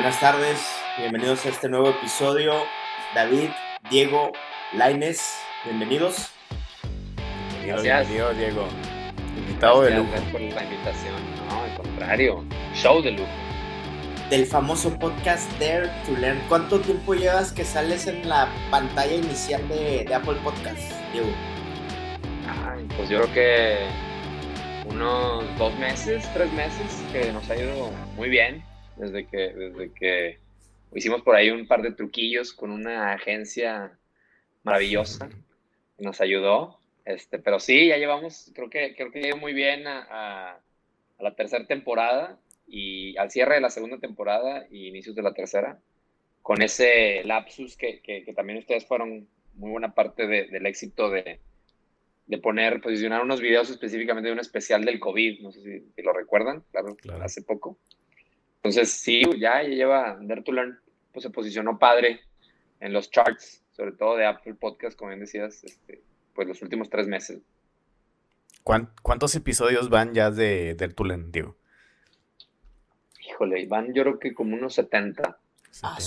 Buenas tardes, bienvenidos a este nuevo episodio. David, Diego, Laines, bienvenidos. Bienvenido, Diego. Invitado de lujo. Gracias por la invitación. No, al contrario, show de lujo. Del famoso podcast Dare to Learn. ¿Cuánto tiempo llevas que sales en la pantalla inicial de, de Apple Podcast, Diego? Ay, pues yo creo que unos dos meses, tres meses, que nos ha ido muy bien desde que, desde que hicimos por ahí un par de truquillos con una agencia maravillosa que nos ayudó. Este, pero sí, ya llevamos, creo que, creo que muy bien a, a, a la tercera temporada y al cierre de la segunda temporada y inicios de la tercera, con ese lapsus que, que, que también ustedes fueron muy buena parte de, del éxito de, de, poner, posicionar unos videos específicamente de un especial del COVID, no sé si, si lo recuerdan, claro, claro, hace poco. Entonces, sí, ya, ya lleva Dare to Learn, pues se posicionó padre en los charts, sobre todo de Apple Podcast, como bien decías, este, pues los últimos tres meses. ¿Cuántos episodios van ya de Dare to Learn, Diego? Híjole, van yo creo que como unos 70. Ah.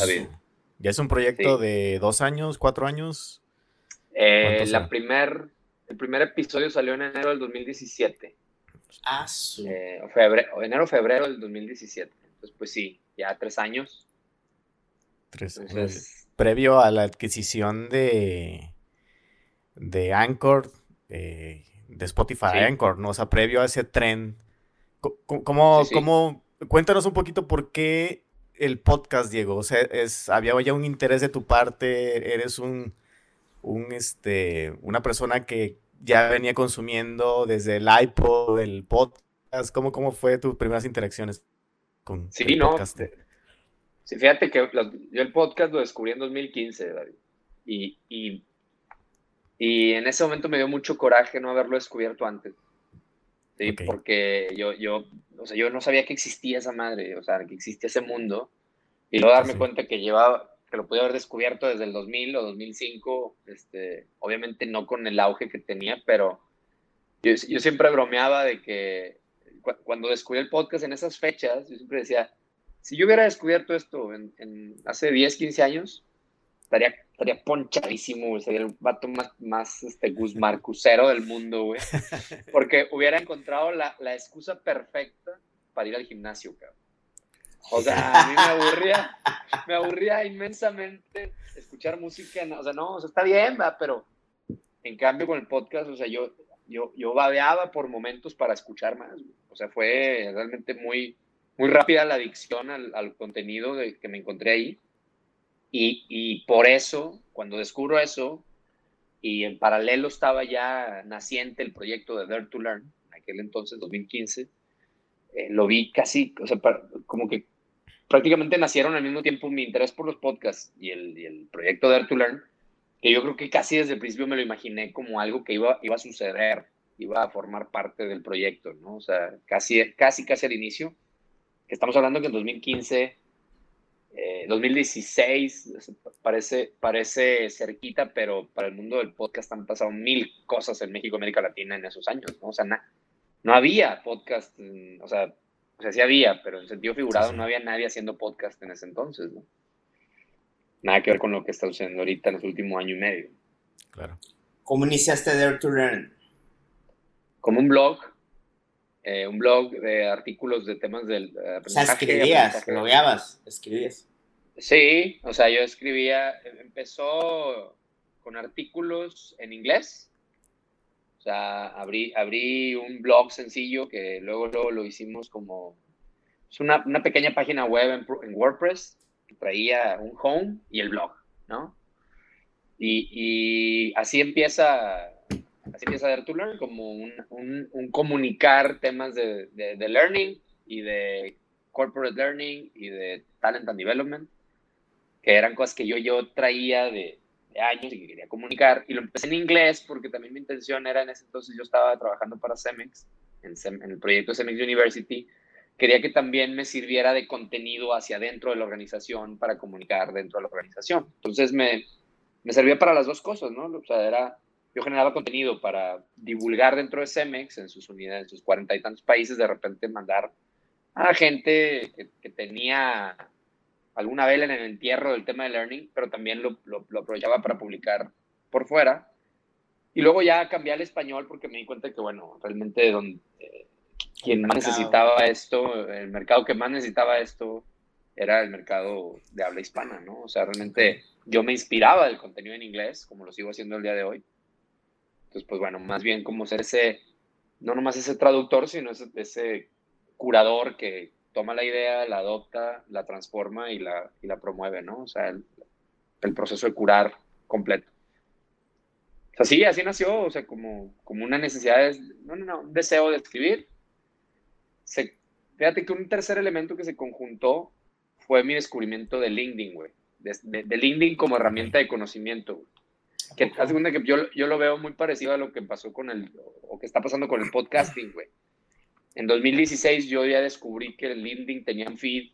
¿Ya es un proyecto sí. de dos años, cuatro años? Eh, la primer, el primer episodio salió en enero del 2017. Ah, sí. eh, febrero, enero, febrero del 2017. Entonces, pues sí, ya tres años. Tres años. Entonces, Previo a la adquisición de, de Anchor, eh, de Spotify sí. Anchor, ¿no? O sea, previo a ese tren. ¿Cómo, cómo, sí, cómo, cuéntanos un poquito por qué el podcast, Diego? O sea, es, había ya un interés de tu parte, eres un, un este, una persona que ya venía consumiendo desde el iPod, el podcast. ¿Cómo, cómo fue tus primeras interacciones con sí, el? No. Sí, fíjate que yo el podcast lo descubrí en 2015, David. Y, y, y, en ese momento me dio mucho coraje no haberlo descubierto antes. ¿sí? Okay. Porque yo, yo, o sea, yo no sabía que existía esa madre, o sea, que existía ese mundo. Y luego darme sí. cuenta que llevaba, que lo podía haber descubierto desde el 2000 o 2005, este, obviamente no con el auge que tenía, pero yo, yo siempre bromeaba de que cu cuando descubrí el podcast en esas fechas, yo siempre decía, si yo hubiera descubierto esto en, en hace 10, 15 años, estaría, estaría ponchadísimo, güey. Sería el vato más, más este, guzmarcusero del mundo, güey. Porque hubiera encontrado la, la, excusa perfecta para ir al gimnasio, cabrón. O sea, a mí me aburría, me aburría inmensamente escuchar música. O sea, no, o sea, está bien, va, pero en cambio con el podcast, o sea, yo, yo, yo babeaba por momentos para escuchar más. O sea, fue realmente muy, muy rápida la adicción al, al contenido de, que me encontré ahí. Y, y, por eso, cuando descubro eso, y en paralelo estaba ya naciente el proyecto de Dare to Learn, en aquel entonces, 2015, eh, lo vi casi, o sea, como que prácticamente nacieron al mismo tiempo mi interés por los podcasts y el, y el proyecto Dare to Learn, que yo creo que casi desde el principio me lo imaginé como algo que iba, iba a suceder, iba a formar parte del proyecto, ¿no? O sea, casi, casi, casi al inicio que estamos hablando que en 2015, eh, 2016, parece, parece cerquita, pero para el mundo del podcast han pasado mil cosas en México, América Latina en esos años, ¿no? O sea, na, no había podcast, o sea, o sea, sí había, pero en sentido figurado sí, sí. no había nadie haciendo podcast en ese entonces, ¿no? Nada que ver con lo que está sucediendo ahorita en los últimos año y medio. Claro. ¿Cómo iniciaste Dare to Learn? Como un blog, eh, un blog de artículos de temas del aprendizaje. O sea, escribías, blogueabas, escribías. Sí, o sea, yo escribía, empezó con artículos en inglés. O sea, abrí, abrí un blog sencillo que luego, luego lo hicimos como... Es una, una pequeña página web en, en, WordPress traía un home y el blog, ¿no? Y, y así empieza así empieza Dare to Learn, como un, un, un comunicar temas de, de, de, learning y de corporate learning y de talent and development, que eran cosas que yo, yo traía de, de años y que quería comunicar. Y lo empecé en inglés porque también mi intención era en ese entonces, yo estaba trabajando para Cemex, en, Sem, en el proyecto Cemex University, quería que también me sirviera de contenido hacia dentro de la organización para comunicar dentro de la organización. Entonces me, me servía para las dos cosas, ¿no? O sea, era yo generaba contenido para divulgar dentro de Cemex, en sus unidades, en sus cuarenta y tantos países, de repente mandar a gente que, tenía alguna vez en el entierro del tema de learning, pero también lo, lo, aprovechaba para publicar por fuera. Y luego ya cambié al español porque me di cuenta que, bueno, realmente donde, quien más necesitaba esto, el mercado que más necesitaba esto era el mercado de habla hispana, ¿no? O sea, realmente yo me inspiraba del contenido en inglés, como lo sigo haciendo el día de hoy. Entonces, pues bueno, más bien como ser ese, no nomás ese traductor, sino ese, ese curador que toma la idea, la adopta, la transforma y la, y la promueve, ¿no? O sea, el, el, proceso de curar completo. O sea, sí, así nació, o sea, como, como una necesidad, de, no, no, no, un deseo de escribir. Se, fíjate que un tercer elemento que se conjuntó fue mi descubrimiento de LinkedIn, güey. De, de, LinkedIn como herramienta de conocimiento. Que hace cuenta que yo, yo lo veo muy parecido a lo que pasó con el, o que está pasando con el podcasting, güey. En 2016 yo ya descubrí que el LinkedIn tenía un feed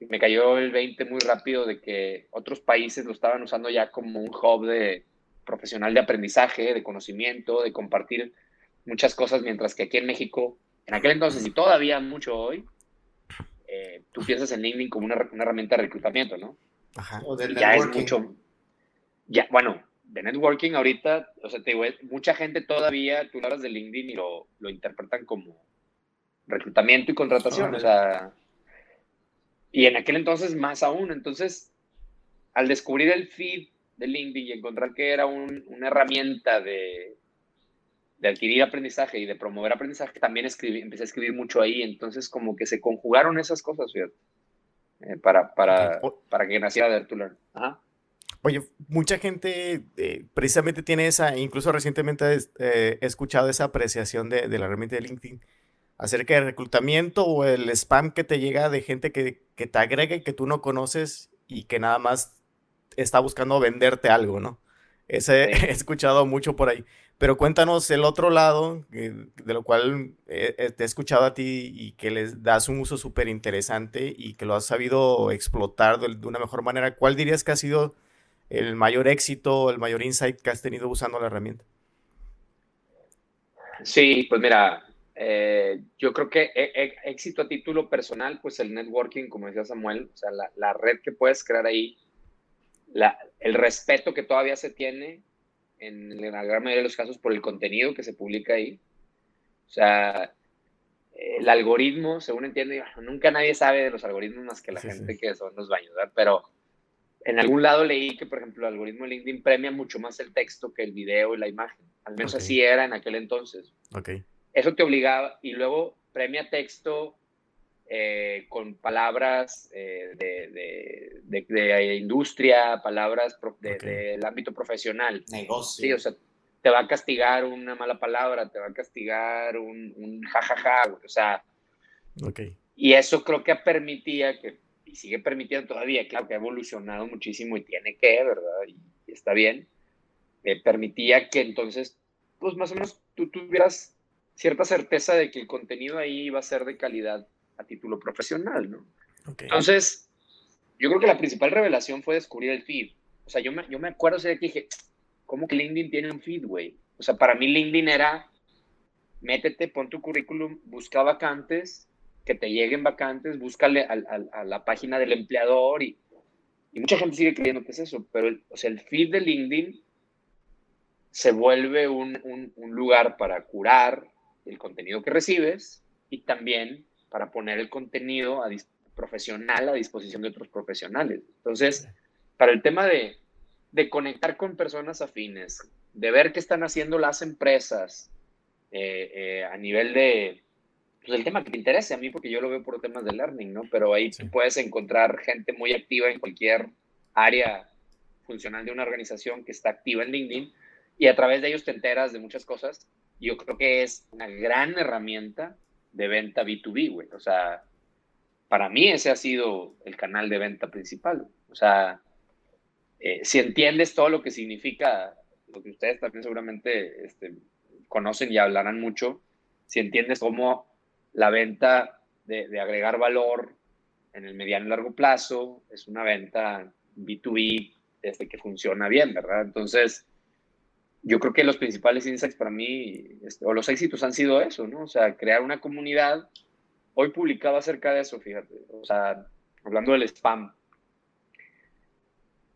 y me cayó el 20 muy rápido de que otros países lo estaban usando ya como un hub de profesional de aprendizaje, de conocimiento, de compartir muchas cosas, mientras que aquí en México, en aquel entonces y todavía mucho hoy, eh, tú piensas en LinkedIn como una, herramienta de reclutamiento, ¿no? Ajá. O de ya es mucho, ya, bueno, de networking ahorita, o sea, te digo, mucha gente todavía, tú hablas de LinkedIn y lo, lo interpretan como reclutamiento y contratación, o sea, y en aquel entonces más aún, entonces, al descubrir el feed de LinkedIn y encontrar que era una herramienta de, de, adquirir aprendizaje y de promover aprendizaje, también escribí, empecé a escribir mucho ahí, entonces como que se conjugaron esas cosas, fíjate, eh, para, para, para que naciera Dare to Learn. Oye, mucha gente eh, precisamente tiene esa, incluso recientemente eh, he escuchado esa apreciación de, de la herramienta de LinkedIn acerca del reclutamiento o el spam que te llega de gente que, que te agrega y que tú no conoces y que nada más está buscando venderte algo, ¿no? Ese he escuchado mucho por ahí. Pero cuéntanos el otro lado, de lo cual eh, eh, te he escuchado a ti y que les das un uso súper interesante y que lo has sabido explotar de, una mejor manera. ¿Cuál dirías que ha sido el mayor éxito, el mayor insight que has tenido usando la herramienta? Sí, pues mira, eh, yo creo que éxito a título personal, pues el networking, como decía Samuel, o sea, la, red que puedes crear ahí, el respeto que todavía se tiene en, la gran mayoría de los casos por el contenido que se publica ahí. O sea, el algoritmo, según entiendo, nunca nadie sabe de los algoritmos más que la gente que eso nos va a ayudar, pero en algún lado leí que, por ejemplo, el algoritmo de LinkedIn premia mucho más el texto que el video y la imagen. Al menos así era en aquel entonces. Okay eso te obligaba y luego premia texto eh, con palabras eh, de, de, industria, palabras del ámbito profesional. Negocio. Sí, o sea, te va a castigar una mala palabra, te va a castigar un, un jajaja, o sea. Okay. Y eso creo que permitía que, y sigue permitiendo todavía, claro que ha evolucionado muchísimo y tiene que, ¿verdad? Y, está bien. Eh, permitía que entonces, pues más o menos tú tuvieras cierta certeza de que el contenido ahí va a ser de calidad a título profesional, ¿no? Entonces, yo creo que la principal revelación fue descubrir el feed. O sea, yo me, yo me acuerdo de que dije, ¿cómo que LinkedIn tiene un feed, güey? O sea, para mí LinkedIn era, métete, pon tu currículum, busca vacantes, que te lleguen vacantes, búscale a, la página del empleador y, y, mucha gente sigue creyendo que es eso, pero el, o sea, el feed de LinkedIn se vuelve un, un, un lugar para curar, el contenido que recibes y también para poner el contenido profesional a disposición de otros profesionales. Entonces, para el tema de, conectar con personas afines, de ver qué están haciendo las empresas eh, eh, a nivel de, pues el tema que te interese a mí, porque yo lo veo por temas de learning, ¿no? Pero ahí puedes encontrar gente muy activa en cualquier área funcional de una organización que está activa en LinkedIn y a través de ellos te enteras de muchas cosas yo creo que es una gran herramienta de venta B2B, güey. O sea, para mí ese ha sido el canal de venta principal. O sea, eh, si entiendes todo lo que significa, lo que ustedes también seguramente este, conocen y hablarán mucho, si entiendes cómo la venta de, agregar valor en el mediano y largo plazo es una venta B2B este, que funciona bien, ¿verdad? Entonces, yo creo que los principales insights para mí, este, o los éxitos han sido eso, ¿no? O sea, crear una comunidad. Hoy publicaba acerca de eso, fíjate. O sea, hablando del spam.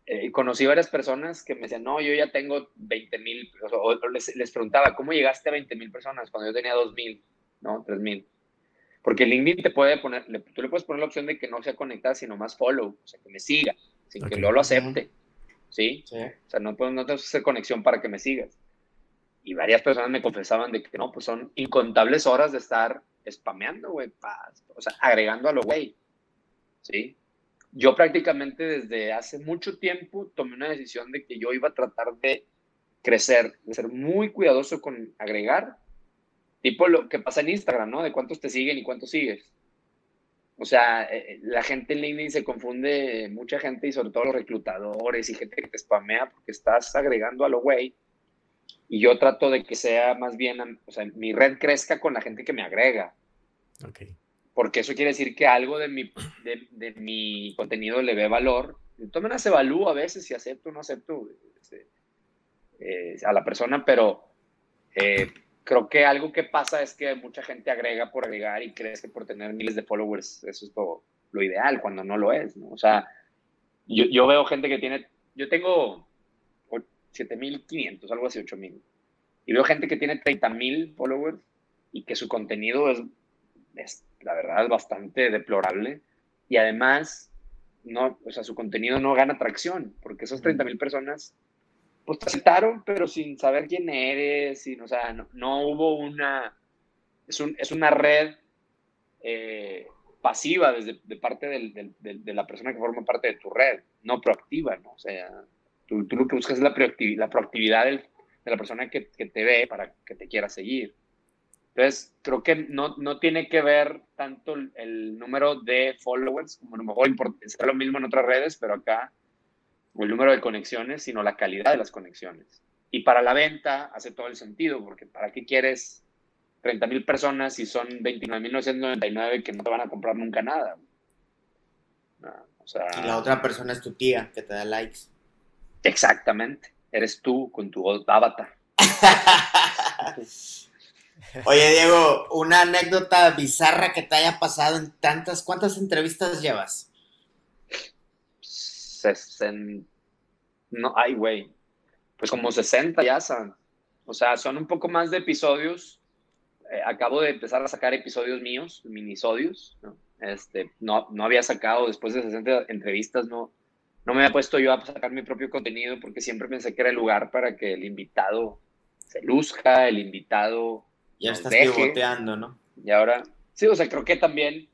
eh, conocí varias personas que me decían, no, yo ya tengo 20 mil, o, les, les, preguntaba, ¿cómo llegaste a 20 mil personas cuando yo tenía 2 mil, no, 3 mil? Porque LinkedIn te puede poner, tú le puedes poner la opción de que no sea conectada, sino más follow, o sea, que me siga, sin que yo lo acepte, ¿sí? ¿sí? O sea, no, puedo, no tengo que hacer conexión para que me sigas. Y varias personas me confesaban de que no, pues son incontables horas de estar spameando, güey, o sea, agregando a lo güey, ¿sí? Yo prácticamente desde hace mucho tiempo tomé una decisión de que yo iba a tratar de crecer, de ser muy cuidadoso con agregar, tipo lo que pasa en Instagram, ¿no? De cuántos te siguen y cuántos sigues. O sea, eh, eh, la gente en LinkedIn se confunde, mucha gente y sobre todo los reclutadores y gente que te spamea porque estás agregando a lo güey. Y yo trato de que sea más bien, o sea, mi red crezca con la gente que me agrega. Ok porque eso quiere decir que algo de mi, de, mi contenido le ve valor. Entonces, se evalúo a veces si acepto o no acepto este, eh, a la persona, pero eh, creo que algo que pasa es que mucha gente agrega por agregar y crees que por tener miles de followers eso es lo, lo ideal, cuando no lo es, ¿no? O sea, yo, yo veo gente que tiene, yo tengo 7.500, algo así, 8.000, y veo gente que tiene 30.000 followers y que su contenido es es, la verdad, bastante deplorable. Y además, no, o sea, su contenido no gana tracción, porque esos 30 mil personas, pues te aceptaron, pero sin saber quién eres, sin, o sea, no, hubo una, es, un, es una red eh, pasiva desde de parte del, de la persona que forma parte de tu red, no proactiva, ¿no? O sea, tú, tú lo que buscas es la, proactividad, la proactividad de la persona que, te ve para que te quiera seguir. Entonces, creo que no, no tiene que ver tanto el, número de followers, como a lo mejor es lo mismo en otras redes, pero acá, o el número de conexiones, sino la calidad de las conexiones. Y para la venta hace todo el sentido, porque ¿para qué quieres 30 mil personas si son 29.999 que no te van a comprar nunca nada? o sea, y la otra persona es tu tía que te da likes. Exactamente. Eres tú con tu avatar. Oye, Diego, una anécdota bizarra que te haya pasado en tantas. ¿Cuántas entrevistas llevas? No, ay, güey. Pues como 60 ya son. O sea, son un poco más de episodios. Eh, acabo de empezar a sacar episodios míos, minisodios. ¿no? Este, no, no había sacado después de 60 entrevistas, no, no me había puesto yo a sacar mi propio contenido porque siempre pensé que era el lugar para que el invitado se luzca, el invitado ya estás pivoteando, ¿no? Y ahora, sí, o sea, creo que también,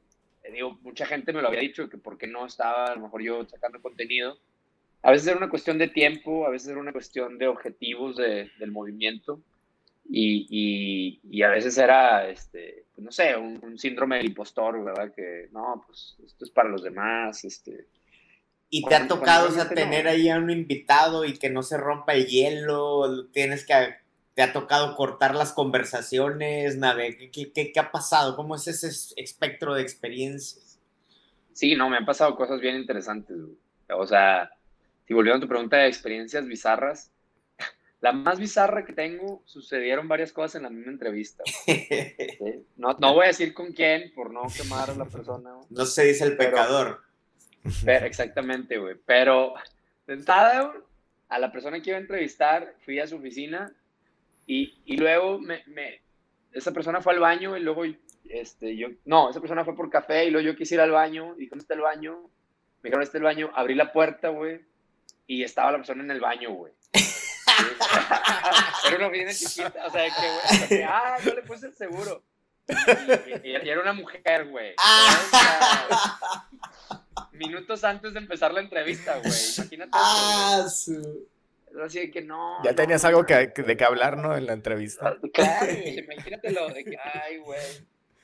eh, digo, mucha gente me lo había dicho, que por qué no estaba a lo mejor yo sacando contenido. A veces era una cuestión de tiempo, a veces era una cuestión de objetivos de, del movimiento. Y, y, y, a veces era, este, pues no sé, un, síndrome del impostor, ¿verdad? Que no, pues esto es para los demás, este. ¿Y te ha tocado, o sea, tener ahí a un invitado y que no se rompa el hielo? Tienes que ¿Te ha tocado cortar las conversaciones? Nave? ¿Qué, qué, ha pasado? ¿Cómo es ese espectro de experiencias? Sí, no, me han pasado cosas bien interesantes. O sea, si volviendo a tu pregunta de experiencias bizarras, la más bizarra que tengo, sucedieron varias cosas en la misma entrevista. No, no, voy a decir con quién por no quemar a la persona. No se dice el pecador. exactamente, güey. Pero de entrada, a la persona que iba a entrevistar, fui a su oficina y, y luego me, me, esa persona fue al baño y luego este, yo, no, esa persona fue por café y luego yo quise ir al baño y ¿dónde está el baño? Me dijeron, está el baño, abrí la puerta, güey, y estaba la persona en el baño, güey. era una oficina chiquita, o sea, que, güey, ah, no le puse el seguro. Y, y, era una mujer, güey. minutos antes de empezar la entrevista, güey. Imagínate. Ah, su... Así de que no. Ya tenías algo que, de que hablar, ¿no? En la entrevista. Ah, claro, imagínatelo, de que, ay, güey.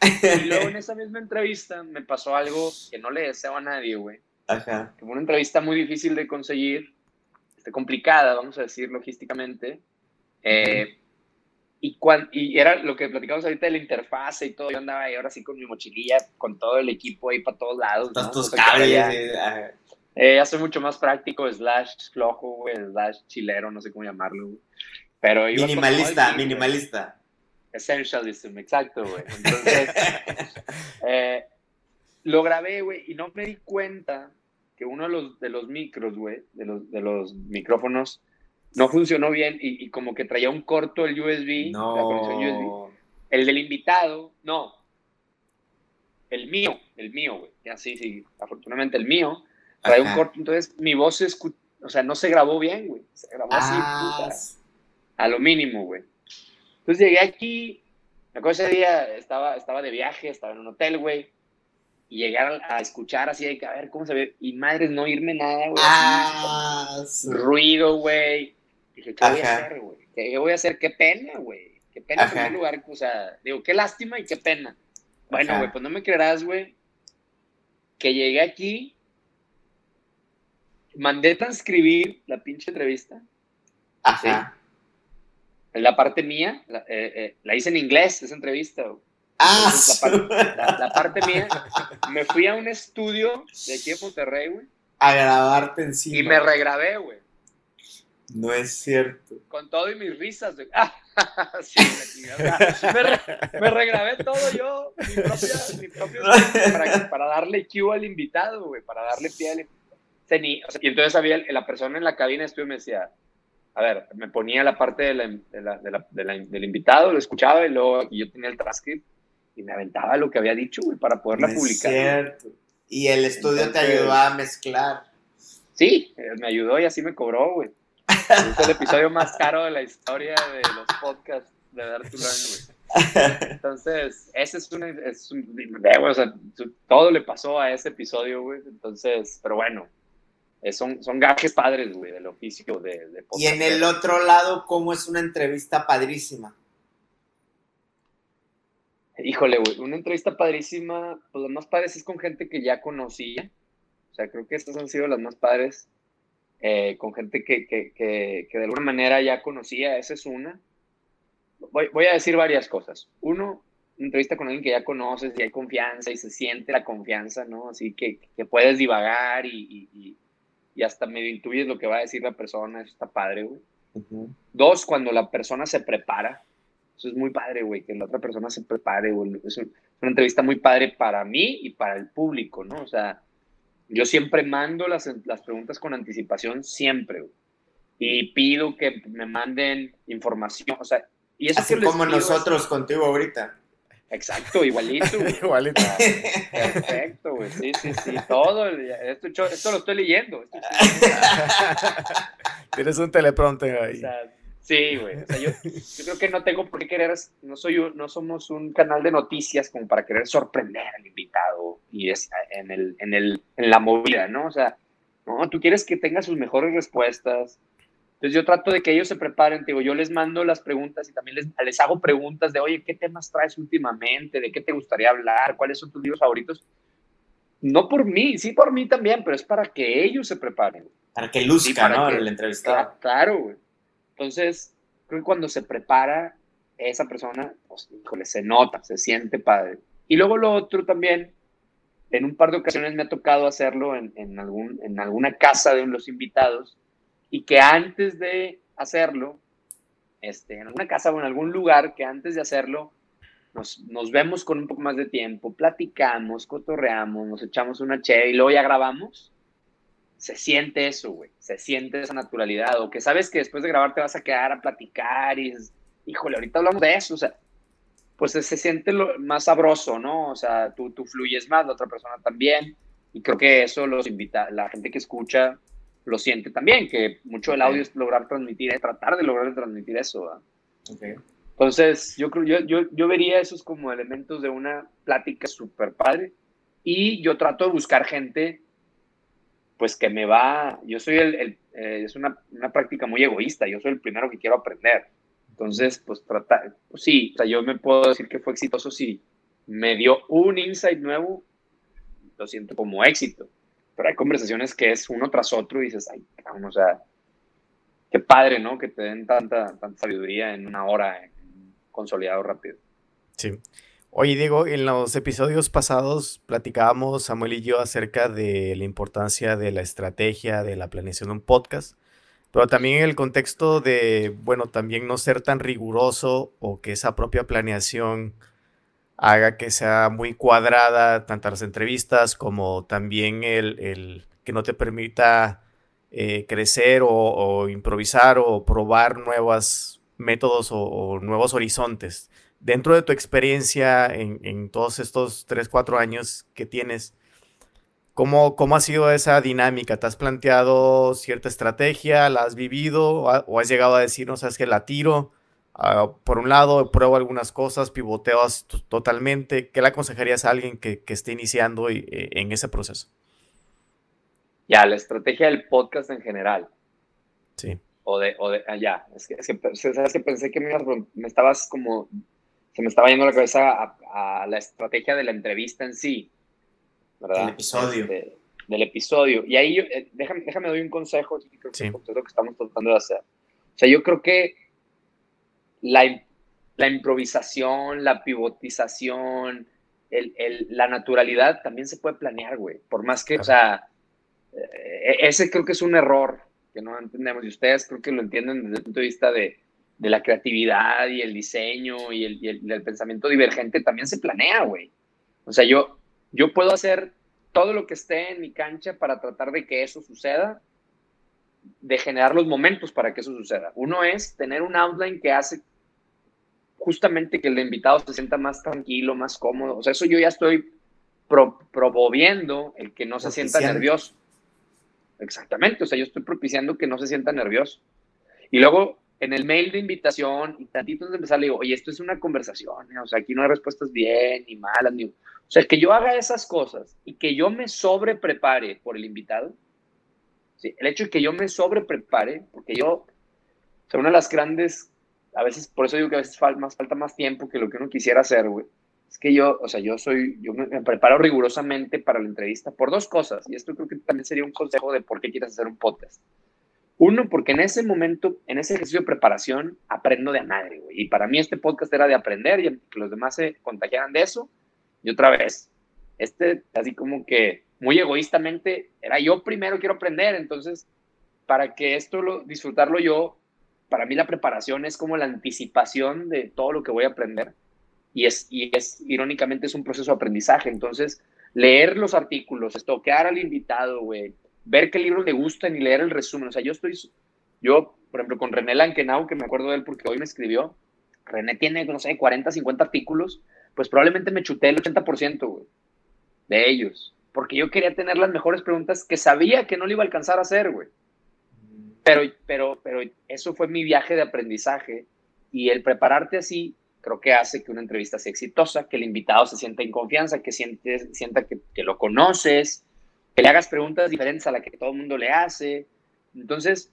Y luego en esa misma entrevista me pasó algo que no le deseo a nadie, güey. Ajá. fue una entrevista muy difícil de conseguir, este, complicada, vamos a decir, logísticamente. Eh, y, y era lo que platicamos ahorita de la interfase y todo. Yo andaba ahí ahora sí con mi mochililla, con todo el equipo ahí para todos lados. Todos tus cables. Eh, ya soy mucho más práctico, slash flojo, güey, slash chilero, no sé cómo llamarlo, güey. Pero minimalista, minimalista. Essentialism, exacto, güey. Entonces, eh, lo grabé, güey, y no me di cuenta que uno de los, de los micros, güey, de los, de los micrófonos, no funcionó bien y, como que traía un corto el USB, no. la conexión USB. El del invitado, no. El mío, el mío, güey. Ya sí, sí, afortunadamente el mío trae un corto, entonces mi voz se o sea, no se grabó bien, güey. Se grabó así, ah, a lo mínimo, güey. Entonces llegué aquí, me acuerdo ese día estaba, estaba de viaje, estaba en un hotel, güey y llegar a, escuchar así de que a ver cómo se ve y madres no irme nada, güey. Ah, Ruido, güey. Dije, ¿qué voy a hacer, güey? ¿Qué voy a hacer? Qué pena, güey. Qué pena en primer lugar, o sea, digo, qué lástima y qué pena. Bueno, güey, pues no me creerás, güey, que llegué aquí, mandé transcribir la pinche entrevista. Ajá. La parte mía, la, eh, eh, la hice en inglés, esa entrevista, güey. Ah, la, parte, mía, me fui a un estudio de aquí en Monterrey, güey. A grabarte encima. Y me regrabé, güey. No es cierto. Con todo y mis risas, güey. sí, me, me, regrabé todo yo, mi propia, mi propio para, para, darle cue al invitado, güey, para darle pie al invitado. y entonces había la persona en la cabina estuvo y me decía, a ver, me ponía la parte de la, de la, de la, del invitado, lo escuchaba y luego y yo tenía el transcript y me aventaba lo que había dicho, güey, para poderla publicar. cierto. Y el estudio te ayudó a mezclar. Sí, me ayudó y así me cobró, güey. Es el episodio más caro de la historia de los podcasts de Dar tu güey. Entonces, ese es un, es un o sea, todo le pasó a ese episodio, güey. Entonces, pero bueno, son, son gajes padres, güey, del oficio de, de Y en el otro lado, ¿cómo es una entrevista padrísima? Híjole, güey, una entrevista padrísima, pues las más padres es con gente que ya conocía. O sea, creo que estas han sido las más padres. Eh, con gente que, que, que, que, de alguna manera ya conocía, esa es una. Voy, voy, a decir varias cosas. Uno, una entrevista con alguien que ya conoces y hay confianza y se siente la confianza, ¿no? Así que, puedes divagar y, y, y, hasta medio intuyes lo que va a decir la persona, eso está padre, güey. Dos, cuando la persona se prepara, eso es muy padre, güey, que la otra persona se prepare, güey. Es una entrevista muy padre para mí y para el público, ¿no? O sea, yo siempre mando las, las preguntas con anticipación, siempre, güey. Y pido que me manden información, o sea, y eso Así como nosotros contigo ahorita. Exacto, igualito. igualito. Perfecto, güey. Sí, sí, sí. Todo. Esto, esto lo estoy leyendo. Tienes un teleprompter ahí. O sea, Sí, güey. O sea, yo, creo que no tengo por qué querer, no, soy, no somos un canal de noticias como para querer sorprender al invitado y es en, el, en, el, en la movida, ¿no? O sea, no, tú quieres que tenga sus mejores respuestas. Entonces yo trato de que ellos se preparen, digo, yo les mando las preguntas y también les, les hago preguntas de, oye, ¿qué temas traes últimamente? ¿De qué te gustaría hablar? ¿Cuáles son tus libros favoritos? No por mí, sí por mí también, pero es para que ellos se preparen. Para que luzca, ¿no? el entrevistado. Claro, güey. Entonces, creo que cuando se prepara esa persona, pues, híjole, se nota, se siente padre. Y luego lo otro también, en un par de ocasiones me ha tocado hacerlo en, en, algún, en alguna casa de los invitados y que antes de hacerlo, este, en alguna casa o en algún lugar, que antes de hacerlo, nos, nos, vemos con un poco más de tiempo, platicamos, cotorreamos, nos echamos una che y luego ya grabamos se siente eso, güey, se siente esa naturalidad, o que sabes que después de grabar te vas a quedar a platicar y, híjole, ahorita hablamos de eso, o sea, pues se, siente lo, más sabroso, ¿no? O sea, tú, tú fluyes más, la otra persona también, y creo que eso los invita, la gente que escucha lo siente también, que mucho del audio es lograr transmitir, tratar de lograr transmitir eso, Entonces, yo creo, yo, yo, yo vería esos como elementos de una plática súper padre, y yo trato de buscar gente pues que me va, yo soy el, eh, es una, una, práctica muy egoísta, yo soy el primero que quiero aprender. Entonces, pues tratar, pues sí, o sea, yo me puedo decir que fue exitoso si me dio un insight nuevo, lo siento como éxito. Pero hay conversaciones que es uno tras otro y dices, ay, o sea, qué padre, ¿no? Que te den tanta, tanta sabiduría en una hora, consolidado rápido. Sí. Oye, Diego, en los episodios pasados platicábamos Samuel y yo acerca de la importancia de la estrategia, de la planeación de un podcast, pero también en el contexto de, bueno, también no ser tan riguroso o que esa propia planeación haga que sea muy cuadrada tanto las entrevistas como también el, que no te permita eh, crecer o, improvisar o probar nuevos métodos o, nuevos horizontes. Dentro de tu experiencia en, todos estos 3, 4 años que tienes, ¿cómo, ¿cómo, ha sido esa dinámica? ¿Te has planteado cierta estrategia? ¿La has vivido? ¿O has llegado a decir, no sabes que la tiro? Ah, por un lado, pruebo algunas cosas, pivoteo totalmente. ¿Qué le aconsejarías a alguien que, esté iniciando eh, en ese proceso? Ya, la estrategia del podcast en general. Sí. O de, o de, ah, ya, es que, ¿sabes que pensé que me, me, estabas como, se me estaba yendo la cabeza a, la estrategia de la entrevista en sí, ¿verdad? Del episodio. Este, del episodio. Y ahí, yo, eh, déjame, déjame doy un consejo, creo que es lo que estamos tratando de hacer. O sea, yo creo que la, la improvisación, la pivotización, el, el, la naturalidad también se puede planear, güey. Por más que, o sea, eh, ese creo que es un error que no entendemos y ustedes creo que lo entienden desde el punto de vista de, de la creatividad y el diseño y el, el, pensamiento divergente también se planea, güey. O sea, yo, yo puedo hacer todo lo que esté en mi cancha para tratar de que eso suceda, de generar los momentos para que eso suceda. Uno es tener un outline que hace justamente que el invitado se sienta más tranquilo, más cómodo. O sea, eso yo ya estoy promoviendo el que no se sienta nervioso. Exactamente, o sea, yo estoy propiciando que no se sienta nervioso. Y luego en el mail de invitación y tantito de empezar le digo, oye, esto es una conversación, o sea, aquí no hay respuestas bien ni malas, ni... O sea, que yo haga esas cosas y que yo me sobreprepare por el invitado, ¿sí? el hecho de que yo me sobreprepare, porque yo, o sea, una de las grandes, a veces, por eso digo que a veces falta más, falta más tiempo que lo que uno quisiera hacer, güey, es que yo, o sea, yo soy, yo me, preparo rigurosamente para la entrevista por dos cosas, y esto creo que también sería un consejo de por qué quieres hacer un podcast. Uno, porque en ese momento, en ese ejercicio de preparación, aprendo de a madre, güey. Y para mí este podcast era de aprender y que los demás se contagiaran de eso. Y otra vez, este, así como que muy egoístamente, era yo primero quiero aprender. Entonces, para que esto lo, disfrutarlo yo, para mí la preparación es como la anticipación de todo lo que voy a aprender y es, y es irónicamente es un proceso de aprendizaje. Entonces, leer los artículos, estoquear al invitado, güey, ver qué libros le gustan y leer el resumen. O sea, yo estoy, yo, por ejemplo, con René Lankenau, que me acuerdo de él porque hoy me escribió, René tiene, no sé, 40, 50 artículos, pues probablemente me chuté el 80%, güey, de ellos. Porque yo quería tener las mejores preguntas que sabía que no le iba a alcanzar a hacer, güey. Pero, pero, pero eso fue mi viaje de aprendizaje y el prepararte así creo que hace que una entrevista sea exitosa, que el invitado se sienta en confianza, que siente, sienta que, que, lo conoces, que le hagas preguntas diferentes a la que todo el mundo le hace. Entonces,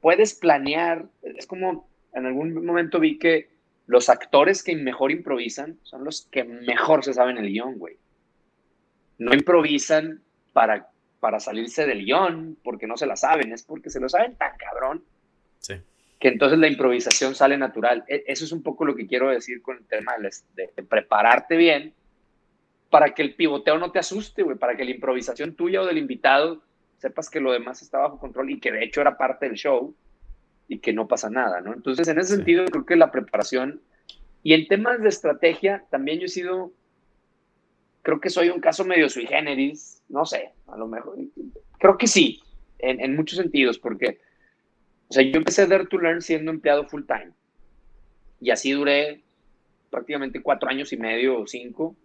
puedes planear, es como en algún momento vi que los actores que mejor improvisan son los que mejor se saben el guion, güey. No improvisan para, para salirse del guion porque no se la saben, es porque se lo saben tan cabrón. Sí que entonces la improvisación sale natural. E, eso es un poco lo que quiero decir con el tema de, prepararte bien para que el pivoteo no te asuste, güey, para que la improvisación tuya o del invitado sepas que lo demás está bajo control y que de hecho era parte del show y que no pasa nada, ¿no? Entonces, en ese sentido, creo que la preparación y en temas de estrategia, también yo he sido, creo que soy un caso medio sui generis, no sé, a lo mejor, creo que sí, en, en muchos sentidos, porque o sea, yo empecé a Dare to Learn siendo empleado full time. Y así duré prácticamente cuatro años y medio o cinco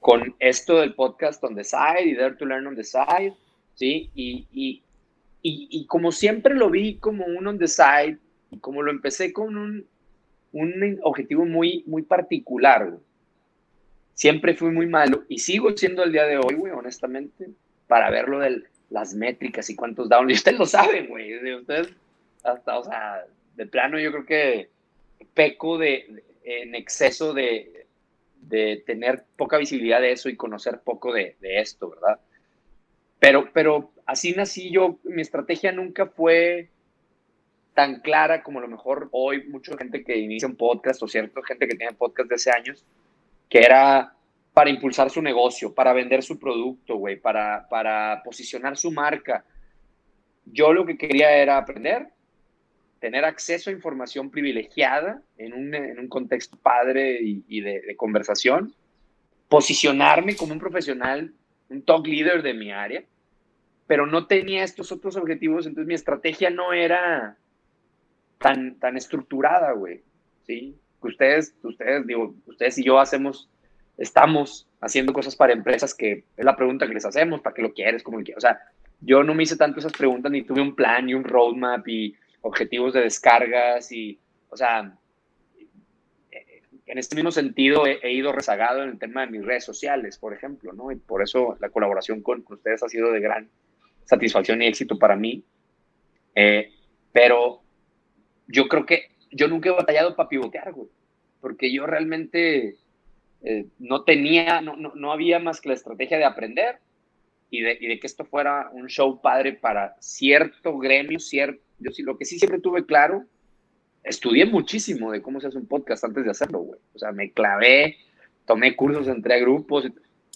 con esto del podcast on the side y Dare to Learn on the side, ¿sí? Y, y, y, como siempre lo vi como un on the side, y como lo empecé con un, un objetivo muy, muy particular, siempre fui muy malo y sigo siendo el día de hoy, güey, honestamente, para ver lo de las métricas y cuántos downloads. Y ustedes lo saben, güey. Ustedes hasta, o sea, de plano yo creo que peco de, en exceso de, de tener poca visibilidad de eso y conocer poco de, de, esto, ¿verdad? Pero, pero así nací yo, mi estrategia nunca fue tan clara como a lo mejor hoy mucha gente que inicia un podcast o cierta gente que tiene podcast de hace años, que era para impulsar su negocio, para vender su producto, güey, para, para posicionar su marca. Yo lo que quería era aprender, tener acceso a información privilegiada en un, en un contexto padre y, de, conversación, posicionarme como un profesional, un top leader de mi área, pero no tenía estos otros objetivos, entonces mi estrategia no era tan, tan estructurada, güey, ¿sí? Ustedes, ustedes, digo, ustedes y yo hacemos, estamos haciendo cosas para empresas que es la pregunta que les hacemos, ¿para qué lo quieres? ¿Cómo lo quieres? O sea, yo no me hice tanto esas preguntas, ni tuve un plan, ni un roadmap, y objetivos de descargas, y, o sea, en este mismo sentido he, ido rezagado en el tema de mis redes sociales, por ejemplo, ¿no? Y por eso la colaboración con, ustedes ha sido de gran satisfacción y éxito para mí. Eh, pero yo creo que yo nunca he batallado para pivotear, güey, porque yo realmente eh, no tenía, no, no, no, había más que la estrategia de aprender y de, y de, que esto fuera un show padre para cierto gremio, cierto, yo sí, lo que sí siempre tuve claro estudié muchísimo de cómo se hace un podcast antes de hacerlo, güey. O sea, me clavé, tomé cursos, entré a grupos,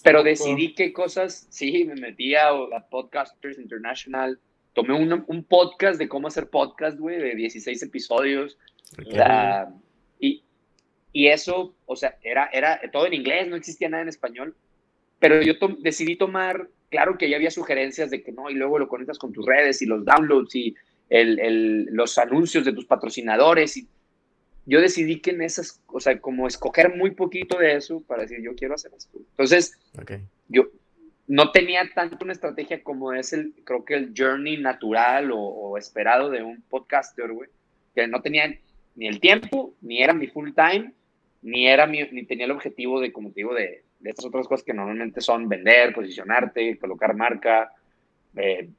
pero decidí qué cosas, sí, me metí a, Podcasters International, tomé un, un, podcast de cómo hacer podcast, güey, de 16 episodios. O sea, y, y, eso, o sea, era, era todo en inglés, no existía nada en español, pero yo decidí tomar, claro que ya había sugerencias de que no, y luego lo conectas con tus redes y los downloads y el, los anuncios de tus patrocinadores. Y yo decidí que en esas, o sea, como escoger muy poquito de eso para decir, yo quiero hacer esto. Entonces, yo no tenía tanto una estrategia como es el, creo que el journey natural o, esperado de un podcaster, güey, que no tenía ni el tiempo, ni era mi full time, ni era mi, ni tenía el objetivo de, como te digo, de, de estas otras cosas que normalmente son vender, posicionarte, colocar marca, eh,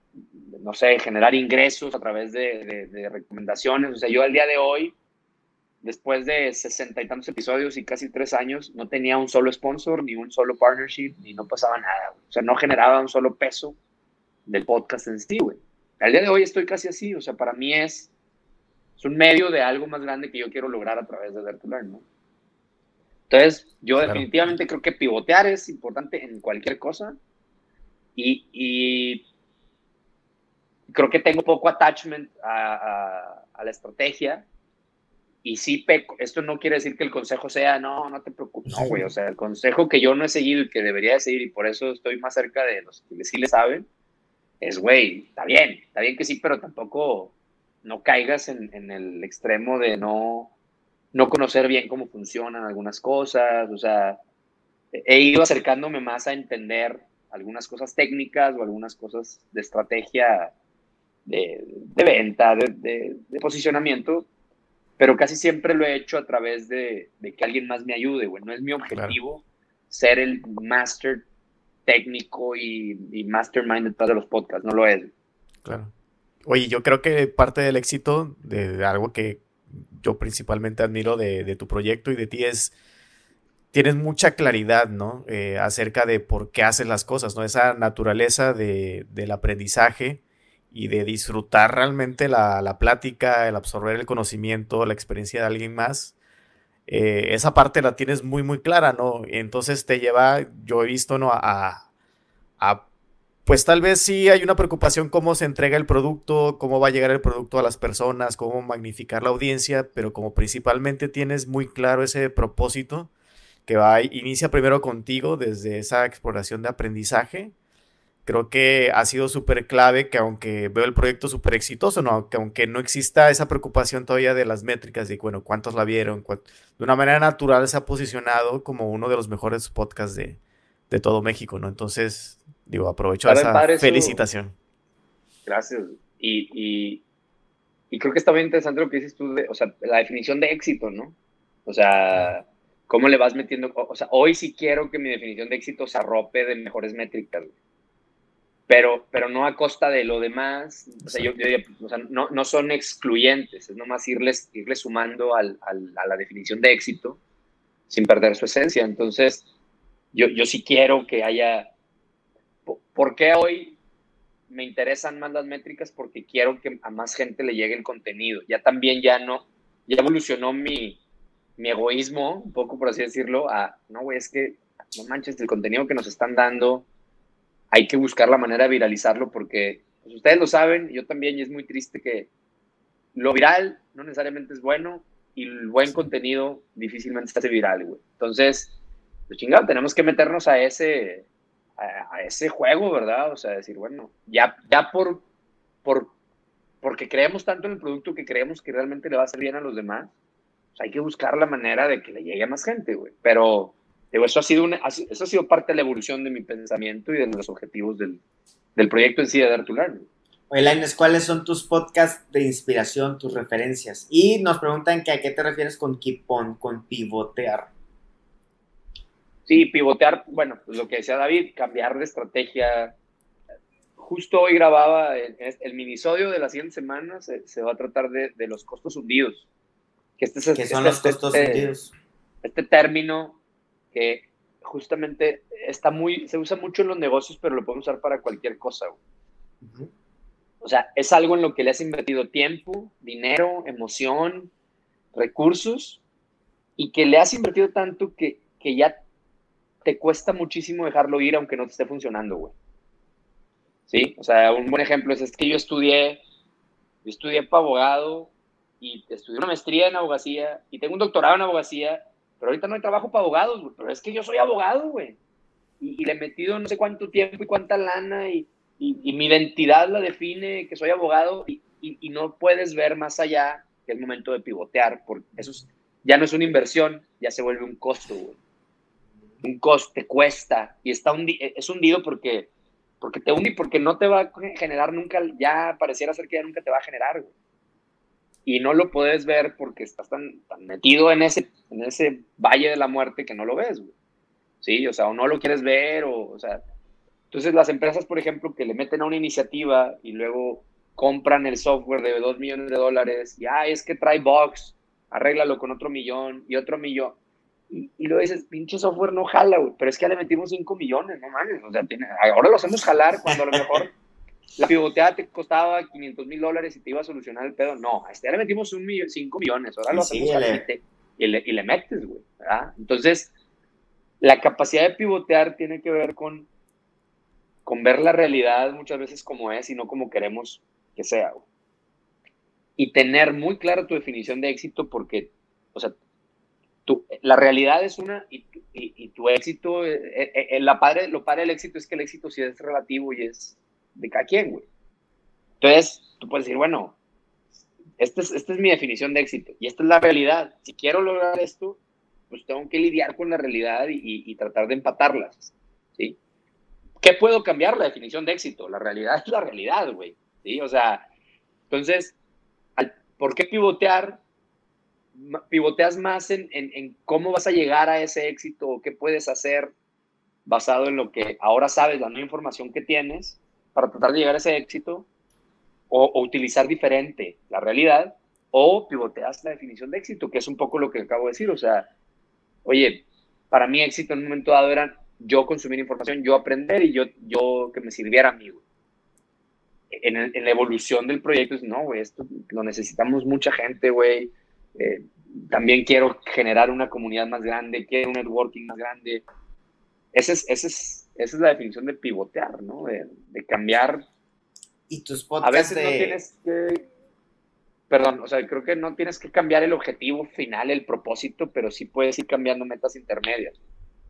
no sé, generar ingresos a través de, recomendaciones. O sea, yo al día de hoy, después de sesenta y tantos episodios y casi tres años, no tenía un solo sponsor, ni un solo partnership, ni no pasaba nada. O sea, no generaba un solo peso del podcast en sí, güey. Al día de hoy estoy casi así. O sea, para mí es, es un medio de algo más grande que yo quiero lograr a través de Dare ¿no? Entonces, yo definitivamente creo que pivotear es importante en cualquier cosa. Y, y creo que tengo poco attachment a, la estrategia. Y sí, peco. Esto no quiere decir que el consejo sea, no, no te preocupes. No, güey. O sea, el consejo que yo no he seguido y que debería de seguir, y por eso estoy más cerca de los que sí le saben, es, güey, está bien, está bien que sí, pero tampoco no caigas en, en el extremo de no, no conocer bien cómo funcionan algunas cosas. O sea, he ido acercándome más a entender algunas cosas técnicas o algunas cosas de estrategia de, venta, de, posicionamiento, pero casi siempre lo he hecho a través de, que alguien más me ayude, güey. No es mi objetivo ser el master técnico y, mastermind detrás de los podcasts, no lo es. Claro. Oye, yo creo que parte del éxito de, algo que yo principalmente admiro de, tu proyecto y de ti es tienes mucha claridad, ¿no? Eh, acerca de por qué haces las cosas, ¿no? Esa naturaleza de, del aprendizaje y de disfrutar realmente la, plática, el absorber el conocimiento, la experiencia de alguien más, eh, esa parte la tienes muy, muy clara, ¿no? Entonces te lleva, yo he visto, ¿no? A, a, pues tal vez sí hay una preocupación cómo se entrega el producto, cómo va a llegar el producto a las personas, cómo magnificar la audiencia, pero como principalmente tienes muy claro ese propósito que va, inicia primero contigo desde esa exploración de aprendizaje creo que ha sido súper clave que aunque veo el proyecto súper exitoso, ¿no? que aunque no exista esa preocupación todavía de las métricas, de bueno, cuántos la vieron, de una manera natural se ha posicionado como uno de los mejores podcasts de, de todo México, ¿no? Entonces, digo, aprovecho esa felicitación. Gracias. Y, y, y, creo que está bien interesante lo que dices tú, de, o sea, la definición de éxito, ¿no? O sea, ¿cómo le vas metiendo? O, sea, hoy sí quiero que mi definición de éxito se arrope de mejores métricas pero, pero no a costa de lo demás. O sea, yo, o sea, no, no, son excluyentes, es nomás irles, irles sumando al, al, a la definición de éxito sin perder su esencia. Entonces, yo, yo sí quiero que haya... ¿Por qué hoy me interesan más las métricas? Porque quiero que a más gente le llegue el contenido. Ya también ya no, ya evolucionó mi, mi egoísmo, un poco por así decirlo, a, no, güey, es que, no manches, el contenido que nos están dando hay que buscar la manera de viralizarlo porque pues, ustedes lo saben, yo también, y es muy triste que lo viral no necesariamente es bueno y el buen contenido difícilmente se hace viral, güey. Entonces, pues chingado, tenemos que meternos a ese, a, ese juego, ¿verdad? O sea, decir, bueno, ya, ya por, por, porque creemos tanto en el producto que creemos que realmente le va a hacer bien a los demás, pues hay que buscar la manera de que le llegue a más gente, güey. Pero digo, eso, ha sido una, eso ha sido parte de la evolución de mi pensamiento y de los objetivos del, del proyecto en sí de Dare to Learn. Oye, ¿cuáles son tus podcasts de inspiración, tus referencias? Y nos preguntan que a qué te refieres con keep on, con pivotear. Sí, pivotear, bueno, pues lo que decía David, cambiar de estrategia. Justo hoy grababa el, el minisodio de la siguiente semana, se, se va a tratar de, de, los costos hundidos. Que este ¿Qué son los este, costos este, hundidos? Este término que justamente está muy, se usa mucho en los negocios, pero lo podemos usar para cualquier cosa. Uh -huh. O sea, es algo en lo que le has invertido tiempo, dinero, emoción, recursos, y que le has invertido tanto que, que ya te cuesta muchísimo dejarlo ir aunque no te esté funcionando, güey. Sí, o sea, un buen ejemplo es, es que yo estudié, yo estudié para abogado y estudié una maestría en abogacía y tengo un doctorado en abogacía, pero ahorita no hay trabajo para abogados, güey, pero es que yo soy abogado, güey. Y, le he metido no sé cuánto tiempo y cuánta lana y, y, mi identidad la define que soy abogado y, no puedes ver más allá que el momento de pivotear, porque eso es, ya no es una inversión, ya se vuelve un costo, güey. Un costo, te cuesta y está hundi es hundido porque, porque te hunde y porque no te va a generar nunca, ya pareciera ser que ya nunca te va a generar, güey. Y no lo puedes ver porque estás tan, tan metido en ese, en ese valle de la muerte que no lo ves, güey. Sí, o sea, o no lo quieres ver, o, o sea, entonces, las empresas, por ejemplo, que le meten a una iniciativa y luego compran el software de 2 millones de dólares y, ah, es que trae box, arréglalo con otro millón y otro millón. Y, y lo dices, pinche software no jala, güey, pero es que ya le metimos 5 millones, no mames. O sea, tiene, ahora lo hacemos jalar cuando a lo mejor la pivoteada te costaba 500 mil dólares y te iba a solucionar el pedo. No, a este ya le metimos 5 millones, ahora lo hacemos sí, jalar y, le, y le metes, güey. Entonces, la capacidad de pivotear tiene que ver con con ver la realidad muchas veces como es y no como queremos que sea. Güey. Y tener muy clara tu definición de éxito porque, o sea, tu, la realidad es una y, y, y tu éxito, eh, eh, eh, la padre, lo padre del éxito es que el éxito sí es relativo y es de cada quien, güey. Entonces, tú puedes decir, bueno, esta es, esta es mi definición de éxito y esta es la realidad. Si quiero lograr esto, pues tengo que lidiar con la realidad y, tratar de empatarlas, ¿sí? ¿Qué puedo cambiar? La definición de éxito. La realidad es la realidad, güey. ¿Sí? O sea, entonces, ¿por qué pivotear? Pivoteas más en, en, en, cómo vas a llegar a ese éxito o qué puedes hacer basado en lo que ahora sabes, la nueva información que tienes para tratar de llegar a ese éxito o, o utilizar diferente la realidad o pivoteas la definición de éxito, que es un poco lo que acabo de decir. O sea, oye, para mí éxito en un momento dado era yo consumir información, yo aprender y yo, yo que me sirviera a mí, en, la evolución del proyecto, es, no, güey, esto lo necesitamos mucha gente, güey. Eh, también quiero generar una comunidad más grande, quiero un networking más grande. Ese es, ese es, esa es la definición de pivotear, ¿no? De, de cambiar. Y tus podcasts A veces de... no tienes que... Perdón, o sea, creo que no tienes que cambiar el objetivo final, el propósito, pero sí puedes ir cambiando metas intermedias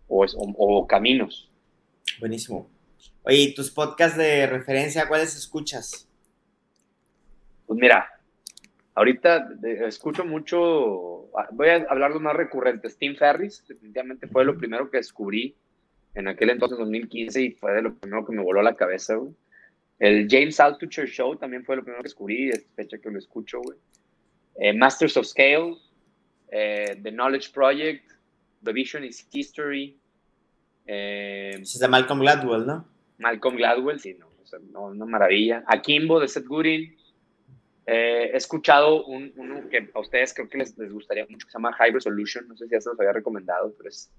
o, o, o caminos. Buenísimo. Oye, ¿y tus podcasts de referencia, cuáles escuchas? Pues mira, ahorita escucho mucho, voy a hablar de más recurrentes. Tim Ferris, definitivamente fue lo primero que descubrí en aquel entonces, 2015, y fue de lo primero que me voló la cabeza, güey. El James Altucher Show también fue lo primero que descubrí, es fecha que lo escucho, güey. Eh, Masters of Scale, eh, The Knowledge Project, The Vision is History. Eh, es de Malcolm Gladwell, ¿no? Malcolm Gladwell, sí, no, o sea, no, una maravilla. Akimbo de Seth Godin. Eh, he escuchado un, uno que a ustedes creo que les, les, gustaría mucho, que se llama High Resolution. No sé si ya se los había recomendado, pero es.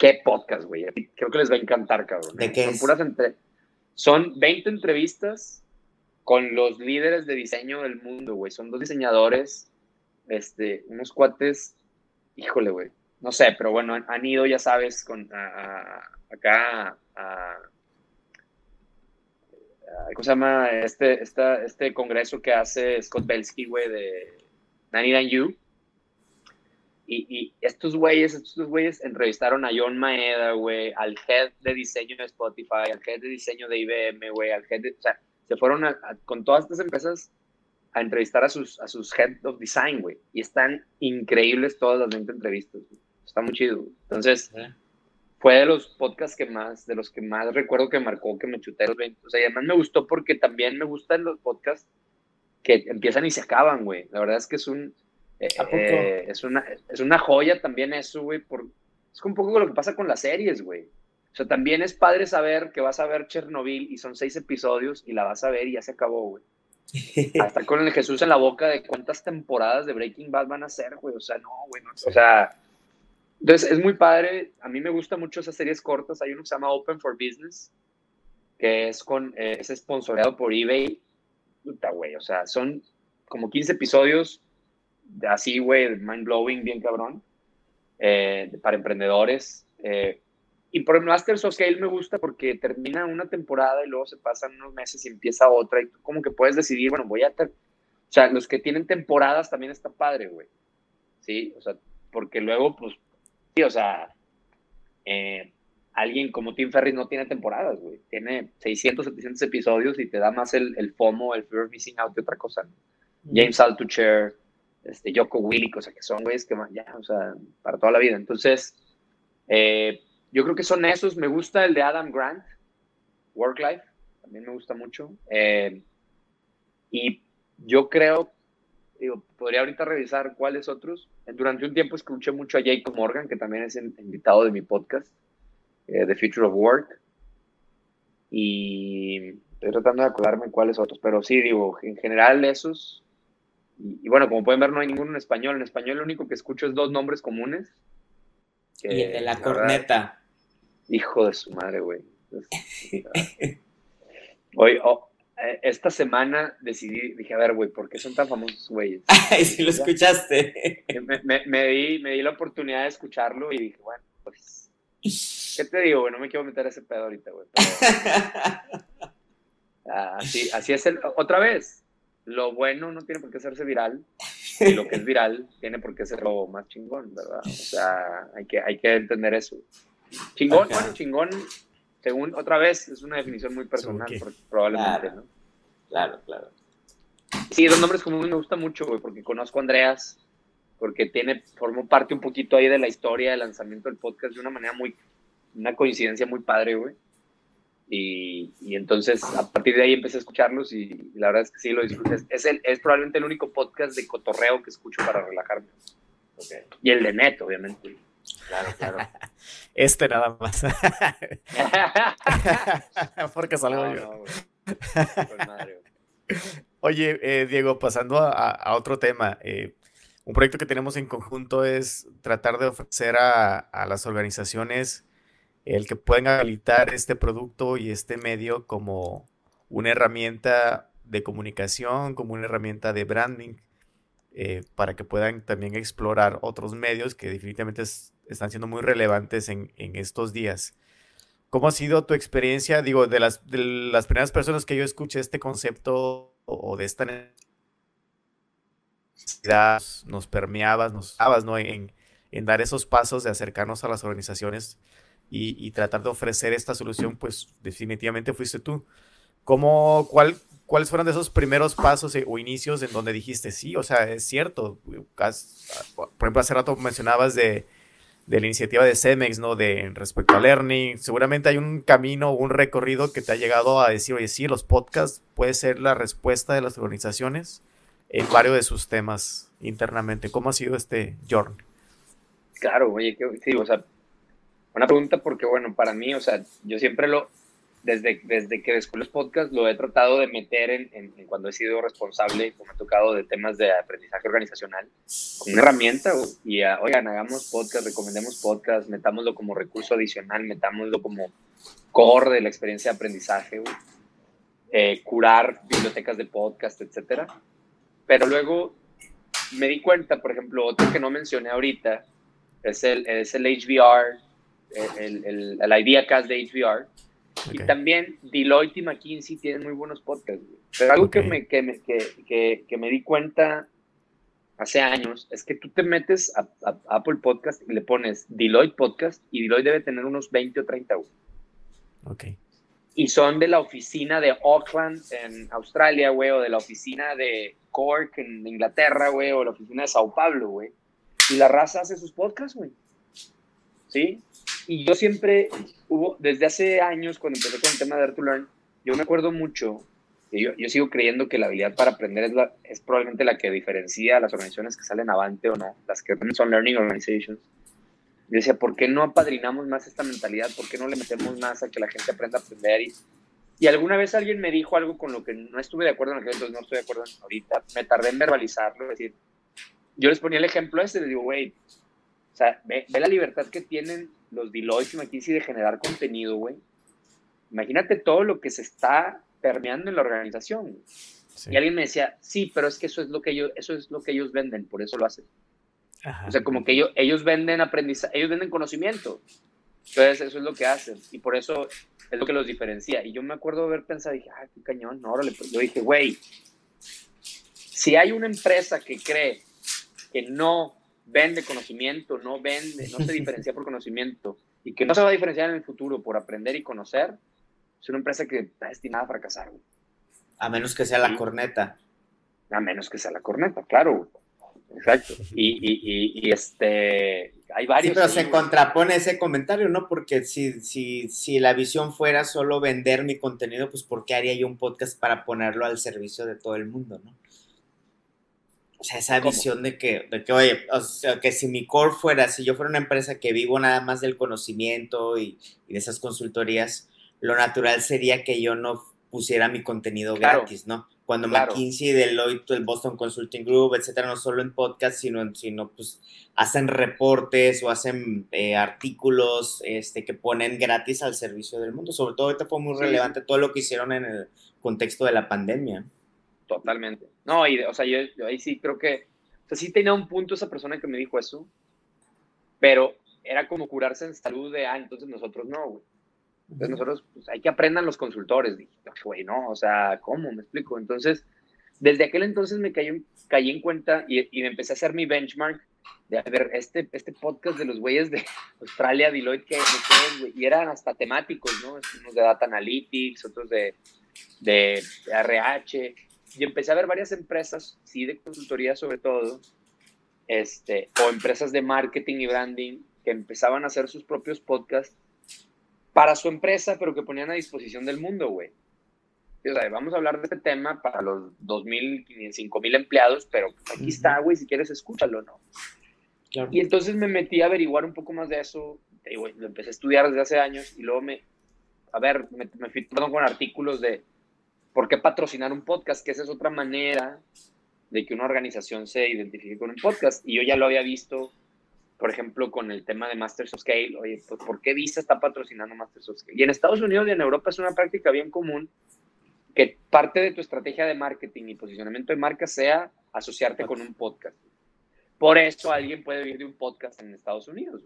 Qué podcast, güey. Creo que les va a encantar, cabrón. ¿De qué Son es? puras entre... Son 20 entrevistas con los líderes de diseño del mundo, güey. Son dos diseñadores, este, unos cuates, híjole, güey no sé, pero bueno, han, han ido, ya sabes, con, a, a, acá a, ¿cómo se llama? Este, esta, este congreso que hace Scott Belsky, güey, de 99 You. Y, estos güeyes, estos güeyes entrevistaron a John Maeda, güey, al head de diseño de Spotify, al head de diseño de IBM, güey, al head de, o sea, se fueron con todas estas empresas a entrevistar a sus, a sus head of design, güey, y están increíbles todas las 20 entrevistas, está muy chido. Entonces, fue de los podcasts que más, de los que más recuerdo que marcó que me chuté los 20, o sea, y además me gustó porque también me gustan los podcasts que empiezan y se acaban, güey, la verdad es que es un eh, es, una, es una joya también eso, güey. Por, es un poco lo que pasa con las series, güey. O sea, también es padre saber que vas a ver Chernobyl y son seis episodios y la vas a ver y ya se acabó, güey. Hasta con el Jesús en la boca de cuántas temporadas de Breaking Bad van a ser, güey. O sea, no, güey. O sea, entonces es muy padre. A mí me gustan mucho esas series cortas. Hay uno que se llama Open for Business, que es con, eh, es sponsoreado por eBay. Puta, güey. O sea, son como 15 episodios así, güey, mind blowing, bien cabrón, eh, para emprendedores. Eh, y por Masters of Scale me gusta porque termina una temporada y luego se pasan unos meses y empieza otra y tú como que puedes decidir, bueno, voy a... O sea, los que tienen temporadas también está padre, güey. Sí, o sea, porque luego, pues, sí, o sea, eh, alguien como Tim Ferriss no tiene temporadas, güey. Tiene 600, 700 episodios y te da más el, el FOMO, el Fear of Missing Out que otra cosa. James Altucher, este, Yoko Willy, o sea, que son güeyes que ya, o sea, para toda la vida. Entonces, eh, yo creo que son esos. Me gusta el de Adam Grant, Work Life, también me gusta mucho. Eh, y yo creo, digo, podría ahorita revisar cuáles otros. Durante un tiempo escuché mucho a Jacob Morgan, que también es invitado de mi podcast, eh, The Future of Work. Y estoy tratando de acordarme cuáles otros, pero sí, digo, en general esos y, bueno, como pueden ver, no hay ninguno en español. En español lo único que escucho es dos nombres comunes. y el de la corneta. hijo de su madre, güey. Hoy, oh, eh, esta semana decidí, dije, a ver, güey, ¿por qué son tan famosos, güeyes? Ay, si lo escuchaste. Me, me, di, me di la oportunidad de escucharlo y dije, bueno, pues, ¿qué te digo, güey? No me quiero meter a ese pedo ahorita, güey. así, así es el, otra vez, lo bueno no tiene por qué hacerse viral y lo que es viral tiene por qué ser lo más chingón, ¿verdad? O sea, hay que, hay que entender eso. Chingón, bueno, chingón, según otra vez, es una definición muy personal, probablemente, claro. ¿no? Claro, claro. Sí, los nombres comunes me gusta mucho, güey, porque conozco a Andreas, porque tiene, formó parte un poquito ahí de la historia del lanzamiento del podcast de una manera muy, una coincidencia muy padre, güey. Y, y, entonces a partir de ahí empecé a escucharlos y, la verdad es que sí lo disfruto. Es, el, es probablemente el único podcast de cotorreo que escucho para relajarme. Y el de Neto, obviamente. Claro, claro. Este nada más. Porque salgo yo. Oye, eh, Diego, pasando a, a otro tema. Eh, un proyecto que tenemos en conjunto es tratar de ofrecer a, a las organizaciones el que puedan habilitar este producto y este medio como una herramienta de comunicación, como una herramienta de branding, eh, para que puedan también explorar otros medios que definitivamente están siendo muy relevantes en, estos días. ¿Cómo ha sido tu experiencia? Digo, de las, primeras personas que yo escuché este concepto o, de esta necesidad, nos permeabas, nos dabas, ¿no? En, en dar esos pasos de acercarnos a las organizaciones y, tratar de ofrecer esta solución, pues definitivamente fuiste tú. ¿Cómo, cuál, ¿Cuáles fueron de esos primeros pasos o inicios en donde dijiste, sí, o sea, es cierto? Por ejemplo, hace rato mencionabas de, de la iniciativa de Cemex, ¿no? De respecto a learning. Seguramente hay un camino, un recorrido que te ha llegado a decir, oye, sí, los podcasts puede ser la respuesta de las organizaciones en varios de sus temas internamente. ¿Cómo ha sido este journey? Claro, oye, que, sí, o sea, una pregunta porque, bueno, para mí, o sea, yo siempre lo, desde, desde que descubrí los podcasts, lo he tratado de meter en, cuando he sido responsable, como he tocado de temas de aprendizaje organizacional, como una herramienta. Y, oigan, hagamos podcast, recomendemos podcast, metámoslo como recurso adicional, metámoslo como core de la experiencia de aprendizaje, eh, curar bibliotecas de podcast, etcétera. Pero luego me di cuenta, por ejemplo, otro que no mencioné ahorita, es el, es el HBR el, el, el IdeaCast de HBR. Y también Deloitte y McKinsey tienen muy buenos podcasts. Pero algo que, me, que, me, que, que, me di cuenta hace años, es que tú te metes a, Apple Podcast y le pones Deloitte Podcast y Deloitte debe tener unos 20 o 30. Ok. Y son de la oficina de Auckland en Australia, güey, o de la oficina de Cork en Inglaterra, güey, o la oficina de Sao Paulo, güey. Y la raza hace sus podcasts, güey. ¿Sí? Y yo siempre hubo, desde hace años, cuando empecé con el tema de Dare to Learn, yo me acuerdo mucho, y yo, yo sigo creyendo que la habilidad para aprender es, es probablemente la que diferencia a las organizaciones que salen avante o no, las que son learning organizations. Yo decía, ¿por qué no apadrinamos más esta mentalidad? ¿Por qué no le metemos más a que la gente aprenda a aprender? Y, y alguna vez alguien me dijo algo con lo que no estuve de acuerdo en aquel entonces, no estoy de acuerdo ahorita. Me tardé en verbalizarlo, es decir, yo les ponía el ejemplo este, les digo, güey, o sea, ve, la libertad que tienen los Deloitte y McKinsey de generar contenido, güey. Imagínate todo lo que se está permeando en la organización. Y alguien me decía, sí, pero es que eso es lo que ellos, eso es lo que ellos venden, por eso lo hacen. O sea, como que ellos, ellos venden aprendizaje, ellos venden conocimiento. Entonces, eso es lo que hacen. Y por eso es lo que los diferencia. Y yo me acuerdo haber pensado, dije, ah, qué cañón, no, órale. Pues yo dije, güey, si hay una empresa que cree que no vende conocimiento, no vende, no se diferencia por conocimiento y que no se va a diferenciar en el futuro por aprender y conocer, es una empresa que está destinada a fracasar. A menos que sea la corneta. A menos que sea la corneta, claro. Exacto. Y, y, y, este, hay varios. Sí, pero se contrapone ese comentario, ¿no? Porque si, si, si la visión fuera solo vender mi contenido, pues ¿por qué haría yo un podcast para ponerlo al servicio de todo el mundo, ¿no? O sea, esa visión de que, de que, oye, o sea, que si mi core fuera, si yo fuera una empresa que vivo nada más del conocimiento y, y de esas consultorías, lo natural sería que yo no pusiera mi contenido gratis, ¿no? Cuando McKinsey, Deloitte, el Boston Consulting Group, etcétera, no solo en podcast, sino, sino pues hacen reportes o hacen eh, artículos este, que ponen gratis al servicio del mundo. Sobre todo ahorita fue muy relevante todo lo que hicieron en el contexto de la pandemia. Totalmente. No, y, o sea, yo, ahí sí creo que, o sea, sí tenía un punto esa persona que me dijo eso, pero era como curarse en salud de, ah, entonces nosotros no, güey. Entonces nosotros, pues hay que aprendan los consultores. Dije, güey, no, o sea, ¿cómo? Me explico. Entonces, desde aquel entonces me caí, caí en cuenta y, y, me empecé a hacer mi benchmark de, a ver, este, este podcast de los güeyes de Australia, Deloitte, que, y eran hasta temáticos, ¿no? Unos de Data Analytics, otros de, de RH. Y empecé a ver varias empresas, sí, de consultoría sobre todo, este, o empresas de marketing y branding que empezaban a hacer sus propios podcasts para su empresa, pero que ponían a disposición del mundo, güey. O sea, vamos a hablar de este tema para los 2.000, 5.000 empleados, pero aquí está, güey, si quieres escúchalo, ¿no? Y entonces me metí a averiguar un poco más de eso, y, lo empecé a estudiar desde hace años y luego me, a ver, me, me fui con artículos de por qué patrocinar un podcast, que esa es otra manera de que una organización se identifique con un podcast. Y yo ya lo había visto por ejemplo, con el tema de Masters of Scale, oye, pues, ¿por qué Visa está patrocinando Masters of Scale? Y en Estados Unidos y en Europa es una práctica bien común que parte de tu estrategia de marketing y posicionamiento de marca sea asociarte con un podcast. Por eso alguien puede vivir de un podcast en Estados Unidos.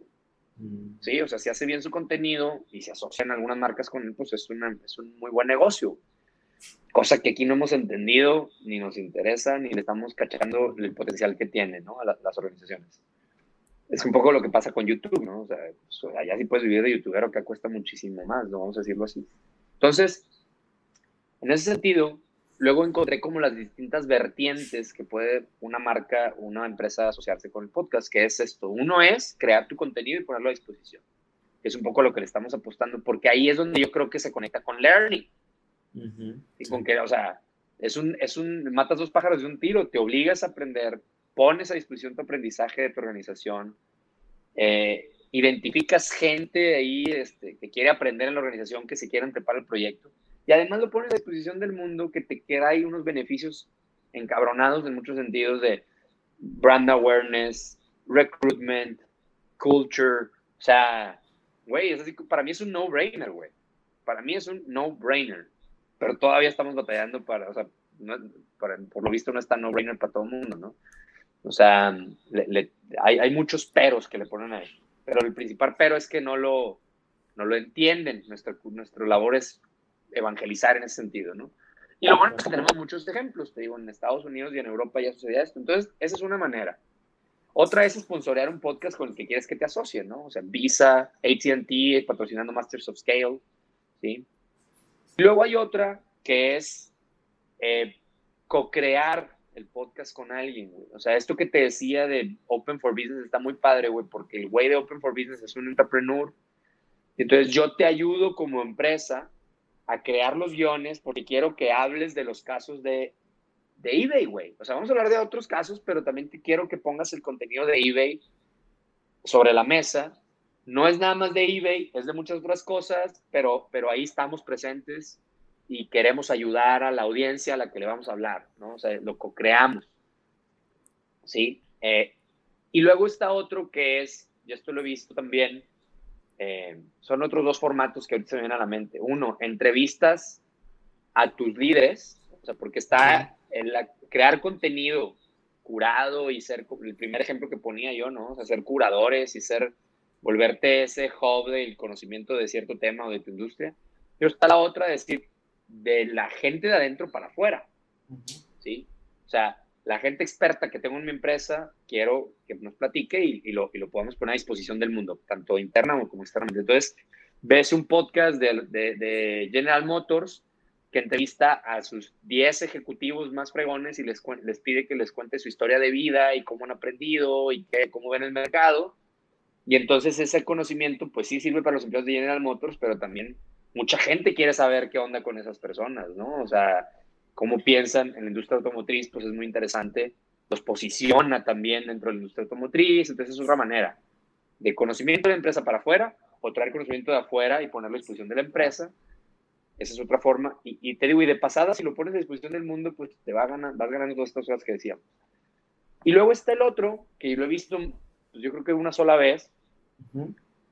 Mm. Sí, o sea, si hace bien su contenido y se asocian algunas marcas con él, pues es, es un muy buen negocio. Cosa que aquí no hemos entendido, ni nos interesa, ni le estamos cachando el potencial que tienen ¿no? las organizaciones es un poco lo que pasa con YouTube, ¿no? O sea, pues, allá sí puedes vivir de youtuber, que cuesta muchísimo más, ¿no? Vamos a decirlo así. Entonces, en ese sentido, luego encontré como las distintas vertientes que puede una marca, una empresa asociarse con el podcast, que es esto. Uno es crear tu contenido y ponerlo a disposición. Es un poco lo que le estamos apostando, porque ahí es donde yo creo que se conecta con learning. Y con que, o sea, es un, es un, matas dos pájaros de un tiro, te obligas a aprender, pones a disposición tu aprendizaje de tu organización, eh, identificas gente ahí este, que quiere aprender en la organización, que se quieren preparar el proyecto, y además lo pones a disposición del mundo, que te queda ahí unos beneficios encabronados en muchos sentidos de brand awareness, recruitment, culture, o sea, güey, para mí es un no-brainer, güey. Para mí es un no-brainer, pero todavía estamos batallando para, o sea, por lo visto no está no-brainer para todo el mundo, ¿no? O sea, hay, hay, muchos peros que le ponen ahí. Pero el principal pero es que no lo, no lo entienden. Nuestra, nuestra labor es evangelizar en ese sentido, ¿no? Y lo bueno es que tenemos muchos ejemplos, te digo, en Estados Unidos y en Europa ya sucedía esto. Entonces, esa es una manera. Otra es sponsorear un podcast con el que quieres que te asocien, ¿no? O sea, Visa, AT&T, patrocinando Masters of Scale, ¿sí? Luego hay otra que es eh, co-crear el podcast con alguien, güey. O sea, esto que te decía de Open for Business está muy padre, güey, porque el güey de Open for Business es un entrepreneur. Entonces yo te ayudo como empresa a crear los guiones porque quiero que hables de los casos de, de eBay, güey. O sea, vamos a hablar de otros casos, pero también te quiero que pongas el contenido de eBay sobre la mesa. No es nada más de eBay, es de muchas otras cosas, pero, pero ahí estamos presentes y queremos ayudar a la audiencia a la que le vamos a hablar, ¿no? O sea, lo co-creamos, ¿sí? Eh, y luego está otro que es, yo esto lo he visto también, eh, son otros dos formatos que ahorita se me vienen a la mente. Uno, entrevistas a tus líderes, o sea, porque está en la, crear contenido curado y ser, el primer ejemplo que ponía yo, ¿no? O sea, ser curadores y ser, volverte ese hub del conocimiento de cierto tema o de tu industria. Pero está la otra, decir, de la gente de adentro para afuera. ¿Sí? O sea, la gente experta que tengo en mi empresa, quiero que nos platique y, lo, y lo podamos poner a disposición del mundo, tanto interna como externamente. Entonces, ves un podcast de, de, General Motors que entrevista a sus 10 ejecutivos más fregones y les, les pide que les cuente su historia de vida y cómo han aprendido y qué, cómo ven el mercado. Y entonces ese conocimiento, pues sí sirve para los empleados de General Motors, pero también mucha gente quiere saber qué onda con esas personas, ¿no? O sea, cómo piensan en la industria automotriz, pues es muy interesante. Los posiciona también dentro de la industria automotriz, entonces es otra manera de conocimiento de la empresa para afuera o traer conocimiento de afuera y ponerlo a disposición de la empresa. Esa es otra forma. Y, te digo, y de pasada, si lo pones a disposición del mundo, pues te va ganar, vas ganando todas estas cosas que decíamos. Y luego está el otro, que yo lo he visto, pues yo creo que una sola vez,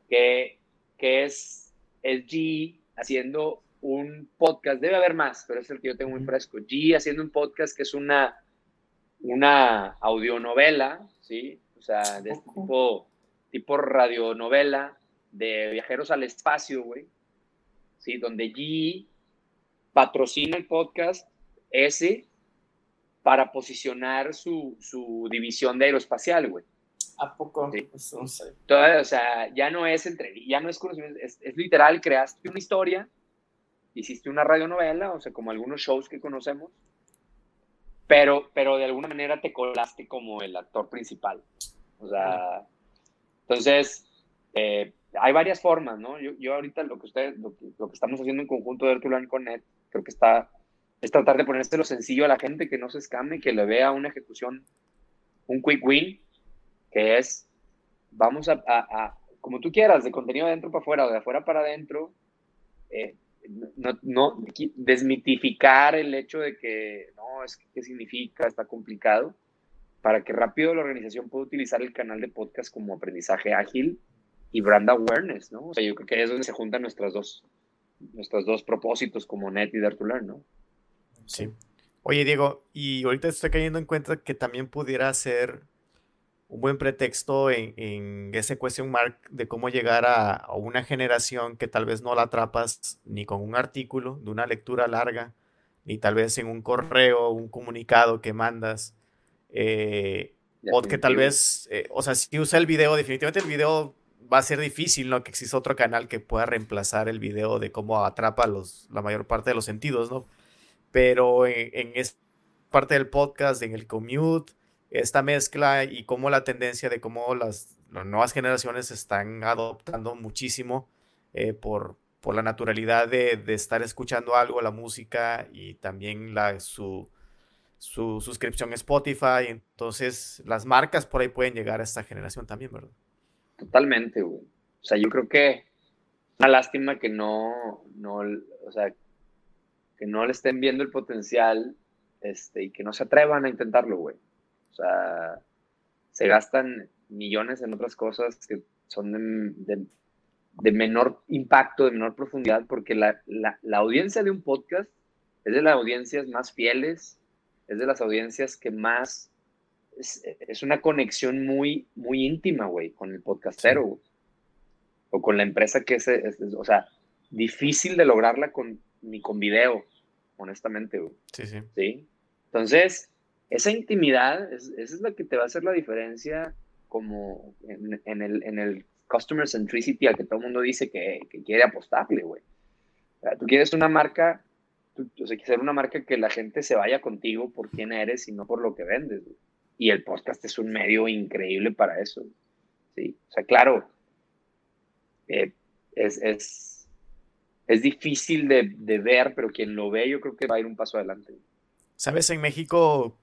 que, que es el G haciendo un podcast, debe haber más, pero es el que yo tengo muy fresco. G haciendo un podcast que es una, una audionovela, ¿sí? O sea, de este tipo, tipo radionovela de viajeros al espacio, güey. ¿Sí? Donde G patrocina el podcast ese para posicionar su, su división de aeroespacial, güey. ¿A poco? Pues, o sea, ya no es entre, ya no es conocimiento, es, literal, creaste una historia, hiciste una radionovela, o sea, como algunos shows que conocemos, pero, pero de alguna manera te colaste como el actor principal. O sea, entonces, eh, hay varias formas, ¿no? Yo, yo ahorita lo que ustedes, lo que, lo que estamos haciendo en conjunto de Arturo Connect, creo que está, es tratar de ponerse lo sencillo a la gente, que no se escame, que le vea una ejecución, un quick win, que es, vamos a, como tú quieras, de contenido de adentro para afuera o de afuera para adentro, eh, no, no, desmitificar el hecho de que, no, es que, ¿qué significa? Está complicado, para que rápido la organización pueda utilizar el canal de podcast como aprendizaje ágil y brand awareness, ¿no? O sea, yo creo que es donde se juntan nuestras dos, nuestros dos propósitos como Net y Dare to Learn, ¿no? Sí. Oye, Diego, y ahorita estoy cayendo en cuenta que también pudiera ser un buen pretexto en, ese question mark de cómo llegar a, una generación que tal vez no la atrapas ni con un artículo de una lectura larga, ni tal vez en un correo, un comunicado que mandas, eh, o que tal vez, eh, o sea, si usa el video, definitivamente el video va a ser difícil, ¿no? Que exista otro canal que pueda reemplazar el video de cómo atrapa los, la mayor parte de los sentidos, ¿no? Pero en, en esta parte del podcast, en el commute, esta mezcla y cómo la tendencia de cómo las, nuevas generaciones están adoptando muchísimo eh, por, por la naturalidad de, estar escuchando algo, la música y también la, su, su suscripción a Spotify. Entonces, las marcas por ahí pueden llegar a esta generación también, ¿verdad? Totalmente, güey. O sea, yo creo que una lástima que no, no, o sea, que no le estén viendo el potencial este, y que no se atrevan a intentarlo, güey. O sea, se gastan millones en otras cosas que son de, menor impacto, de menor profundidad, porque la, audiencia de un podcast es de las audiencias más fieles, es de las audiencias que más... Es, una conexión muy, muy íntima, güey, con el podcastero, o con la empresa que es, o sea, difícil de lograrla con, ni con video, honestamente, güey. Sí, sí. ¿Sí? Entonces, esa intimidad, esa es la que te va a hacer la diferencia como en, el, en el customer centricity al que todo el mundo dice que, quiere apostarle, güey. tú quieres una marca, tú, o sea, ser una marca que la gente se vaya contigo por quién eres y no por lo que vendes. Y el podcast es un medio increíble para eso. Sí, o sea, claro, eh, es, es, es, difícil de, de, ver, pero quien lo ve yo creo que va a ir un paso adelante. ¿Sabes en México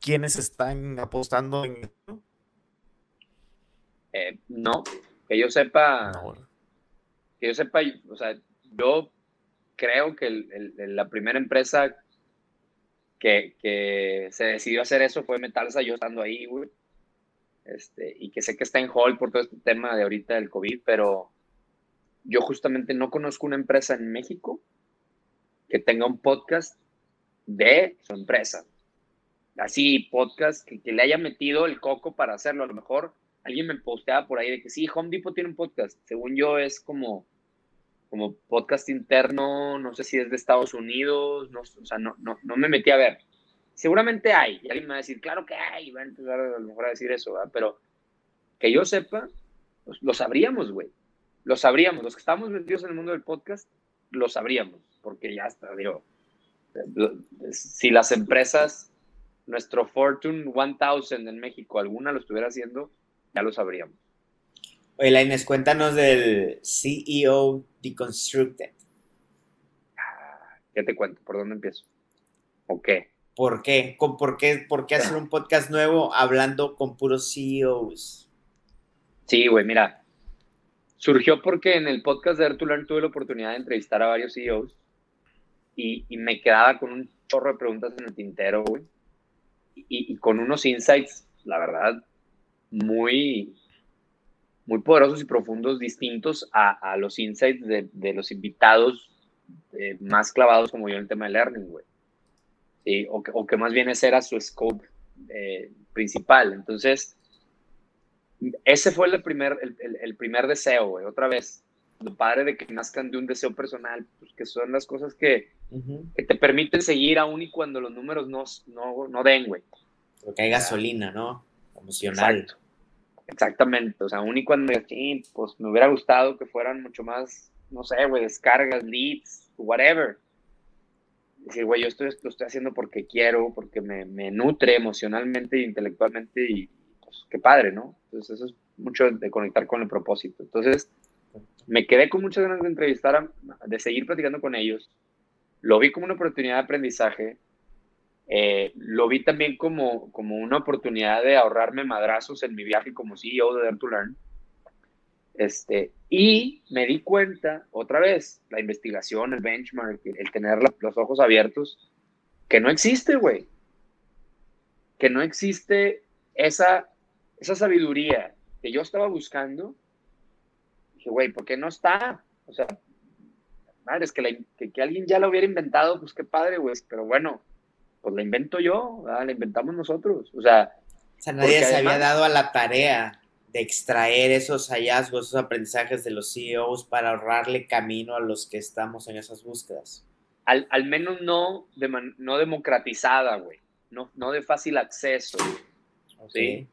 quiénes están apostando en eh, no, que yo sepa, que yo sepa, o sea, yo creo que la primera empresa que, que, se decidió hacer eso fue Metalsa, yo estando ahí, güey. Este, y que sé que está en hall por todo este tema de ahorita del COVID, pero yo justamente no conozco una empresa en México que tenga un podcast de su empresa. Así, podcast que, que le haya metido el coco para hacerlo. A lo mejor alguien me posteaba por ahí de que sí, Home Depot tiene un podcast. Según yo es como, como podcast interno, no sé si es de Estados Unidos, no, o sea, no, no, no me metí a ver. Seguramente hay, y alguien me va a decir, claro que hay, y va a empezar a lo mejor a decir eso, pero que yo sepa, pues, lo sabríamos, güey. Lo sabríamos. Los que estamos metidos en el mundo del podcast, lo sabríamos, porque ya está, digo, si las empresas, nuestro Fortune 1000 en México, alguna lo estuviera haciendo, ya lo sabríamos. Oye, Laines, cuéntanos del CEO Deconstructed. ¿Qué te cuento? ¿Por dónde empiezo? ¿O qué? ¿Por qué? ¿Por qué, por qué hacer un podcast nuevo hablando con puros CEOs? Sí, güey, mira. Surgió porque en el podcast de Learn tuve la oportunidad de entrevistar a varios CEOs y, me quedaba con un chorro de preguntas en el tintero, güey. Y, con unos insights, la verdad, muy, muy poderosos y profundos, distintos a, los insights de, los invitados eh, más clavados como yo en el tema de learning, güey. O, que, más bien ese era su scope eh, principal. Entonces, ese fue el primer, el, primer deseo, güey. Otra vez, lo padre de que nazcan de un deseo personal, pues que son las cosas que, te permiten seguir aún y cuando los números no, no, no den, güey. Porque hay gasolina, ¿no? Emocional. Exactamente, o sea, aún y cuando pues me hubiera gustado que fueran mucho más, no sé, güey, descargas, leads, whatever. Decir, güey, yo estoy, lo estoy haciendo porque quiero, porque me, me nutre emocionalmente e intelectualmente y pues qué padre, ¿no? Entonces eso es mucho de conectar con el propósito. Entonces me quedé con muchas ganas de entrevistar, de seguir platicando con ellos. Lo vi como una oportunidad de aprendizaje eh, lo vi también como, como una oportunidad de ahorrarme madrazos en mi viaje como CEO de Dare to Learn. Este, y me di cuenta, otra vez, la investigación, el benchmark, el tener los ojos abiertos, que no existe, güey. Que no existe esa, esa sabiduría que yo estaba buscando. Dije, güey, ¿por qué no está? O sea, madre, es que, que, que alguien ya lo hubiera inventado, pues qué padre, güey. Pero bueno, pues la invento yo, la inventamos nosotros. O sea, nadie se había dado a la tarea de extraer esos hallazgos, esos aprendizajes de los CEOs para ahorrarle camino a los que estamos en esas búsquedas. Al, menos no, no democratizada, güey. No, no de fácil acceso. ¿sí?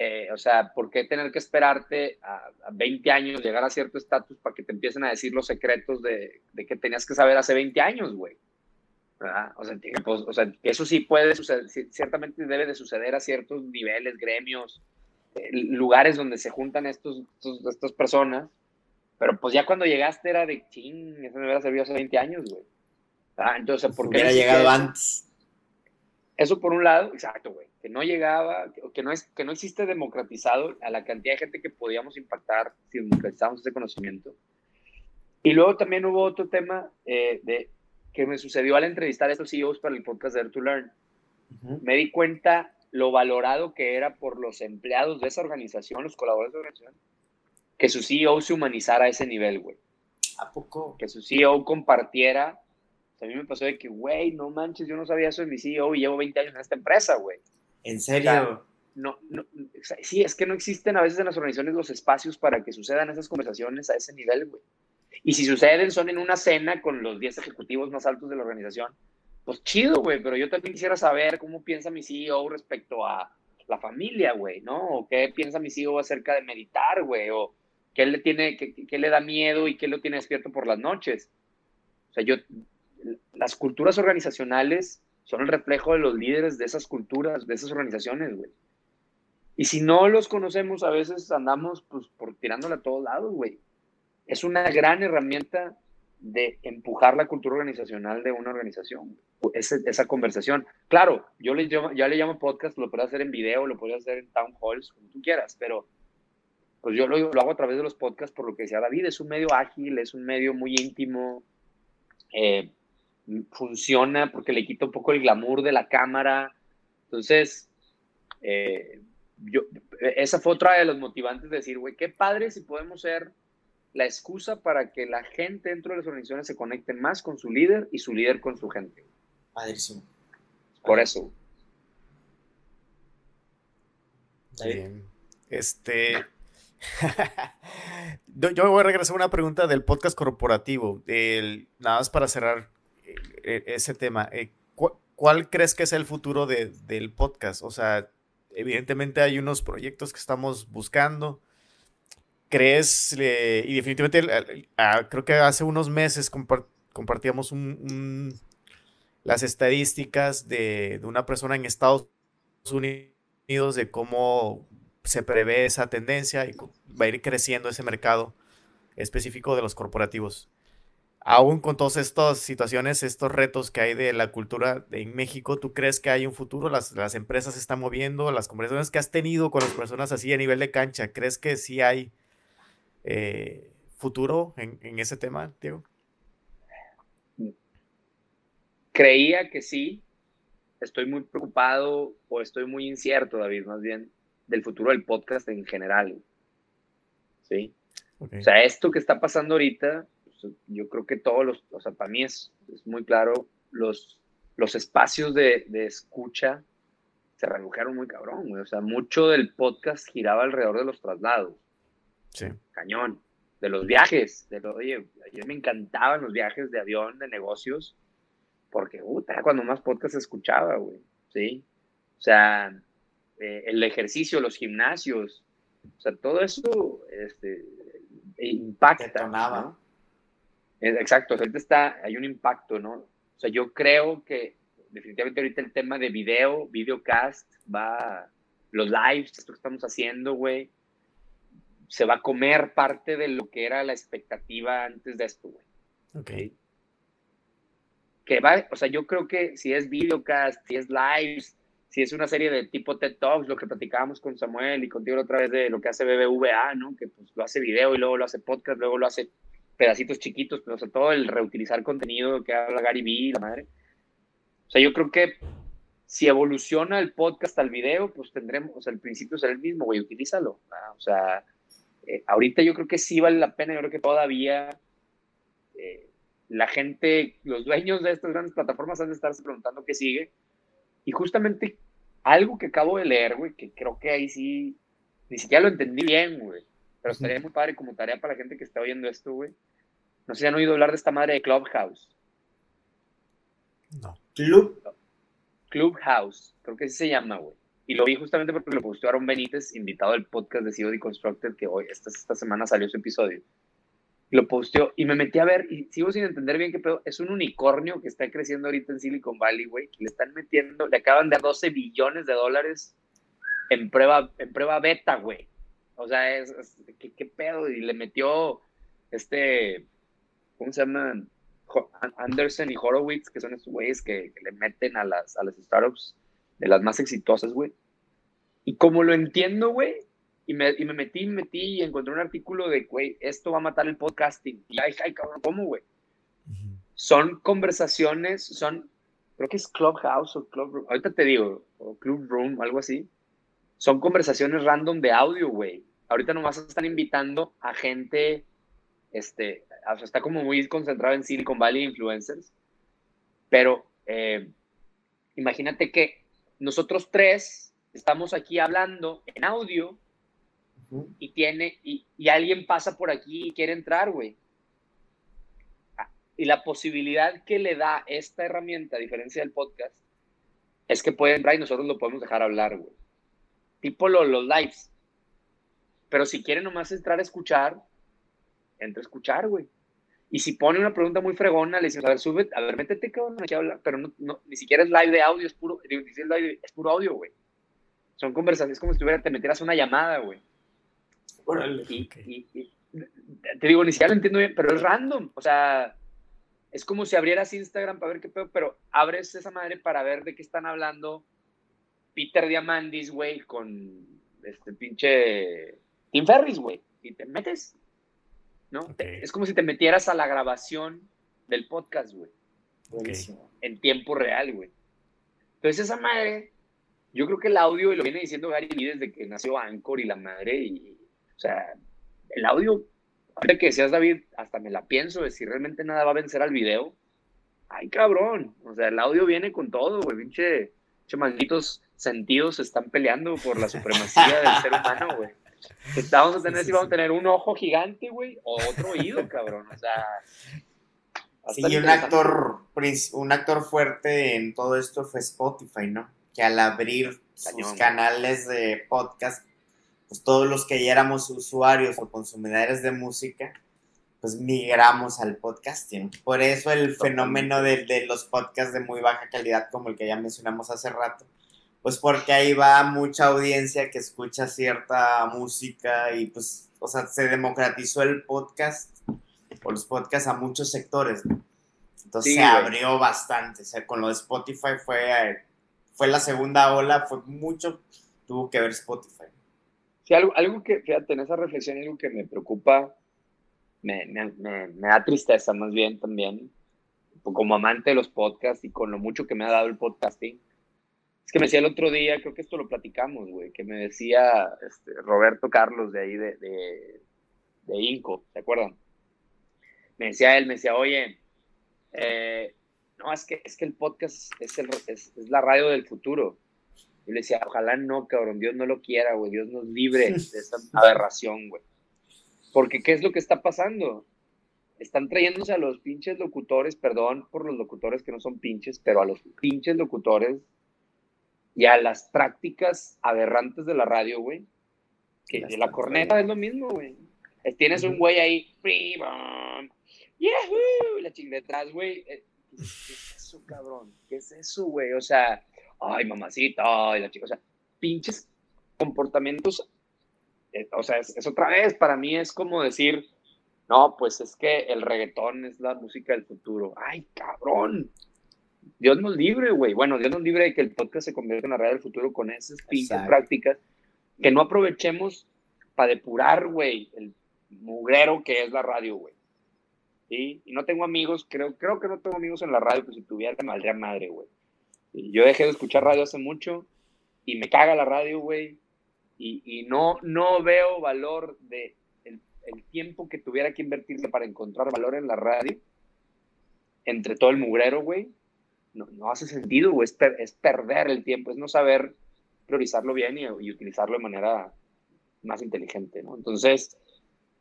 Eh, o sea, ¿por qué tener que esperarte a, 20 años llegar a cierto estatus para que te empiecen a decir los secretos de, de que tenías que saber hace 20 años, güey? O sea, pues, o sea, que eso sí puede suceder, ciertamente debe de suceder a ciertos niveles, gremios, eh, lugares donde se juntan estos, estas personas, pero pues ya cuando llegaste era de, ching, eso me hubiera servido hace 20 años, güey. Ah, entonces, ¿por qué? Hubiera llegado antes. Eso por un lado, exacto, güey, que no llegaba, que no, es, que no existe democratizado a la cantidad de gente que podíamos impactar si democratizamos ese conocimiento. Y luego también hubo otro tema eh, de que me sucedió al entrevistar a estos CEOs para el podcast Dare to Learn. Me di cuenta lo valorado que era por los empleados de esa organización, los colaboradores de la organización, que su CEO se humanizara a ese nivel, güey. ¿A poco? Que su CEO compartiera. a mí me pasó de que, güey, no manches, yo no sabía eso de mi CEO y llevo 20 años en esta empresa, güey. ¿En serio? no, no, sí, es que no existen a veces en las organizaciones los espacios para que sucedan esas conversaciones a ese nivel, güey. Y si suceden, son en una cena con los 10 ejecutivos más altos de la organización. pues chido, güey, pero yo también quisiera saber cómo piensa mi CEO respecto a la familia, güey, ¿no? O qué piensa mi CEO acerca de meditar, güey, o qué le tiene, qué, le da miedo y qué lo tiene despierto por las noches. O sea, yo, las culturas organizacionales son el reflejo de los líderes de esas culturas, de esas organizaciones, güey. Y si no los conocemos, a veces andamos pues por tirándole a todos lados, güey. Es una gran herramienta de empujar la cultura organizacional de una organización, esa, conversación. Claro, yo le llamo, ya le llamo podcast, lo puedo hacer en video, lo puedo hacer en town halls, como tú quieras, pero pues yo lo, lo hago a través de los podcasts por lo que decía David, es un medio ágil, es un medio muy íntimo, eh, funciona porque le quita un poco el glamour de la cámara, entonces, eh, yo, esa fue otra de los motivantes de decir, güey, qué padre si podemos ser la excusa para que la gente dentro de las organizaciones se conecte más con su líder y su líder con su gente. Padrísimo. Por eso. Bien. Este. Yo voy a regresar a una pregunta del podcast corporativo. nada más para cerrar ese tema. Eh, ¿Cuál crees que es el futuro del podcast? O sea, evidentemente hay unos proyectos que estamos buscando ¿Crees, y definitivamente, creo que hace unos meses compartíamos las estadísticas de, una persona en Estados Unidos de cómo se prevé esa tendencia y va a ir creciendo ese mercado específico de los corporativos. Aún con todas estas situaciones, estos retos que hay de la cultura en México, ¿tú crees que hay un futuro? Las, las empresas se están moviendo, las conversaciones que has tenido con las personas así a nivel de cancha, ¿crees que sí hay eh, futuro en, ese tema, Diego? Creía que sí. Estoy muy preocupado o estoy muy incierto, David, más bien, del futuro del podcast en general. ¿Sí? O sea, esto que está pasando ahorita, yo creo que todos los, o sea, para mí es, muy claro, los, los espacios de, de escucha se redujeron muy cabrón, O sea, mucho del podcast giraba alrededor de los traslados. Cañón. De los viajes. De oye, ayer me encantaban los viajes de avión, de negocios, porque, puta, cuando más podcast escuchaba, güey. Sí. O sea, eh, el ejercicio, los gimnasios, o sea, todo eso este, impacta. ¿no? Exacto, ahorita está, hay un impacto, ¿no? O sea, yo creo que definitivamente ahorita el tema de video, videocast, va, los lives, esto que estamos haciendo, güey, se va a comer parte de lo que era la expectativa antes de esto, güey. Ok. Que va, o sea, yo creo que si es videocast, si es lives, si es una serie de tipo TED Talks, lo que platicábamos con Samuel y contigo otra vez de lo que hace BBVA, ¿no? Que pues lo hace video y luego lo hace podcast, luego lo hace pedacitos chiquitos, pero sobre todo el reutilizar contenido que habla Gary Vee, la madre. O sea, yo creo que si evoluciona el podcast al video, pues tendremos, o sea, el principio será el mismo, güey, utilízalo. O sea, eh, ahorita yo creo que sí vale la pena, yo creo que todavía eh, la gente, los dueños de estas grandes plataformas han de estarse preguntando qué sigue. Y justamente algo que acabo de leer, güey, que creo que ahí sí, ni siquiera lo entendí bien, güey, pero estaría muy padre como tarea para la gente que está oyendo esto, güey. No sé si han oído hablar de esta madre de Clubhouse. No. Club. Clubhouse, creo que así se llama, güey. Y lo vi justamente porque lo posteó Aaron Benítez, invitado del podcast de CEO Deconstructed, que hoy, esta, esta semana salió su episodio. Lo posteó y me metí a ver y sigo sin entender bien qué pedo. Es un unicornio que está creciendo ahorita en Silicon Valley, güey, le están metiendo, le acaban de dar 12 billones de dólares en prueba, en prueba beta, güey. O sea, es, ¿qué, pedo? Y le metió este, ¿cómo se llaman? Anderson y Horowitz, que son esos güeyes que, que, le meten a las, a las startups de las más exitosas, güey. Y como lo entiendo, güey, y me, y me metí, me metí y encontré un artículo de, güey, esto va a matar el podcasting. Y ay, ay, cabrón, ¿cómo, güey? Son conversaciones, son, creo que es Clubhouse o Club Room, ahorita te digo, o Club Room, algo así. Son conversaciones random de audio, güey. Ahorita nomás están invitando a gente, este, o sea, está como muy concentrado en Silicon Valley influencers, pero eh, imagínate que nosotros tres estamos aquí hablando en audio y tiene y, alguien pasa por aquí y quiere entrar, güey. Ah, y la posibilidad que le da esta herramienta, a diferencia del podcast, es que puede entrar y nosotros lo podemos dejar hablar, güey. Tipo los lives. Pero si quiere nomás entrar a escuchar, entra a escuchar, güey. Y si pone una pregunta muy fregona, le dices, a ver, sube, a ver, métete, cabrón, aquí a hablar. Pero no, ni siquiera es live de audio, es puro, es puro audio, güey. Son conversaciones como si tuviera, te metieras una llamada, güey. Y, y, te digo, ni siquiera lo entiendo bien, pero es random. O sea, es como si abrieras Instagram para ver qué pedo, pero abres esa madre para ver de qué están hablando Peter Diamandis, güey, con este pinche Tim Ferris, güey. Y te metes, ¿no? es como si te metieras a la grabación del podcast, güey. En tiempo real, güey. Entonces esa madre, yo creo que el audio, y lo viene diciendo Gary desde que nació Anchor y la madre, y, o sea, el audio Ahorita que decías, David, hasta me la pienso de si realmente nada va a vencer al video. Ay, cabrón. O sea, el audio viene con todo, güey. Pinche, pinche malditos sentidos se están peleando por la supremacía del ser humano, güey. Vamos a tener, si vamos a tener un ojo gigante, güey, o otro oído, cabrón. O sea. Sí, un actor, un actor fuerte en todo esto fue Spotify, ¿no? Que al abrir sus canales de podcast pues todos los que ya éramos usuarios o consumidores de música, pues migramos al podcasting. Por eso el fenómeno de, de, los podcasts de muy baja calidad, como el que ya mencionamos hace rato, pues porque ahí va mucha audiencia que escucha cierta música y pues, o sea, se democratizó el podcast o los podcasts a muchos sectores, Entonces se abrió bastante, o sea, con lo de Spotify fue, fue la segunda ola, fue mucho, tuvo que ver Spotify. Sí, algo, algo que, fíjate, en esa reflexión, algo que me preocupa, me, me, me, da tristeza más bien también, como amante de los podcasts y con lo mucho que me ha dado el podcasting, es que me decía el otro día, creo que esto lo platicamos, güey, que me decía este, Roberto Carlos de ahí de, de, de Inco, ¿se acuerdan? Me decía él, me decía, oye, eh, no, es que, es que el podcast es, el, es, es la radio del futuro. Yo le decía, ojalá no, cabrón, Dios no lo quiera, güey, Dios nos libre de esta aberración, güey. Porque, ¿qué es lo que está pasando? Están trayéndose a los pinches locutores, perdón por los locutores que no son pinches, pero a los pinches locutores y a las prácticas aberrantes de la radio, güey. Que de la corneta es lo mismo, güey. Tienes un güey ahí, ¡Yahoo! La chingada detrás, güey. Eh, ¿Qué es eso, cabrón? ¿Qué es eso, güey? O sea, ay, mamacita, ay, la chica, o sea, pinches comportamientos, eh, o sea, es, otra vez, para mí es como decir, no, pues es que el reggaetón es la música del futuro. Ay, cabrón. Dios nos libre, güey. Bueno, Dios nos libre de que el podcast se convierta en la radio del futuro con esas pinches prácticas que no aprovechemos para depurar, güey, el mugrero que es la radio, güey. ¿Sí? Y no tengo amigos, creo, creo que no tengo amigos en la radio, pues si tuviera, me valdría madre, güey. Yo dejé de escuchar radio hace mucho y me caga la radio, güey. Y, no, no veo valor de el, tiempo que tuviera que invertirle para encontrar valor en la radio entre todo el mugrero, güey. No, no hace sentido, güey. Es, perder el tiempo, es no saber priorizarlo bien y, utilizarlo de manera más inteligente, ¿no? Entonces,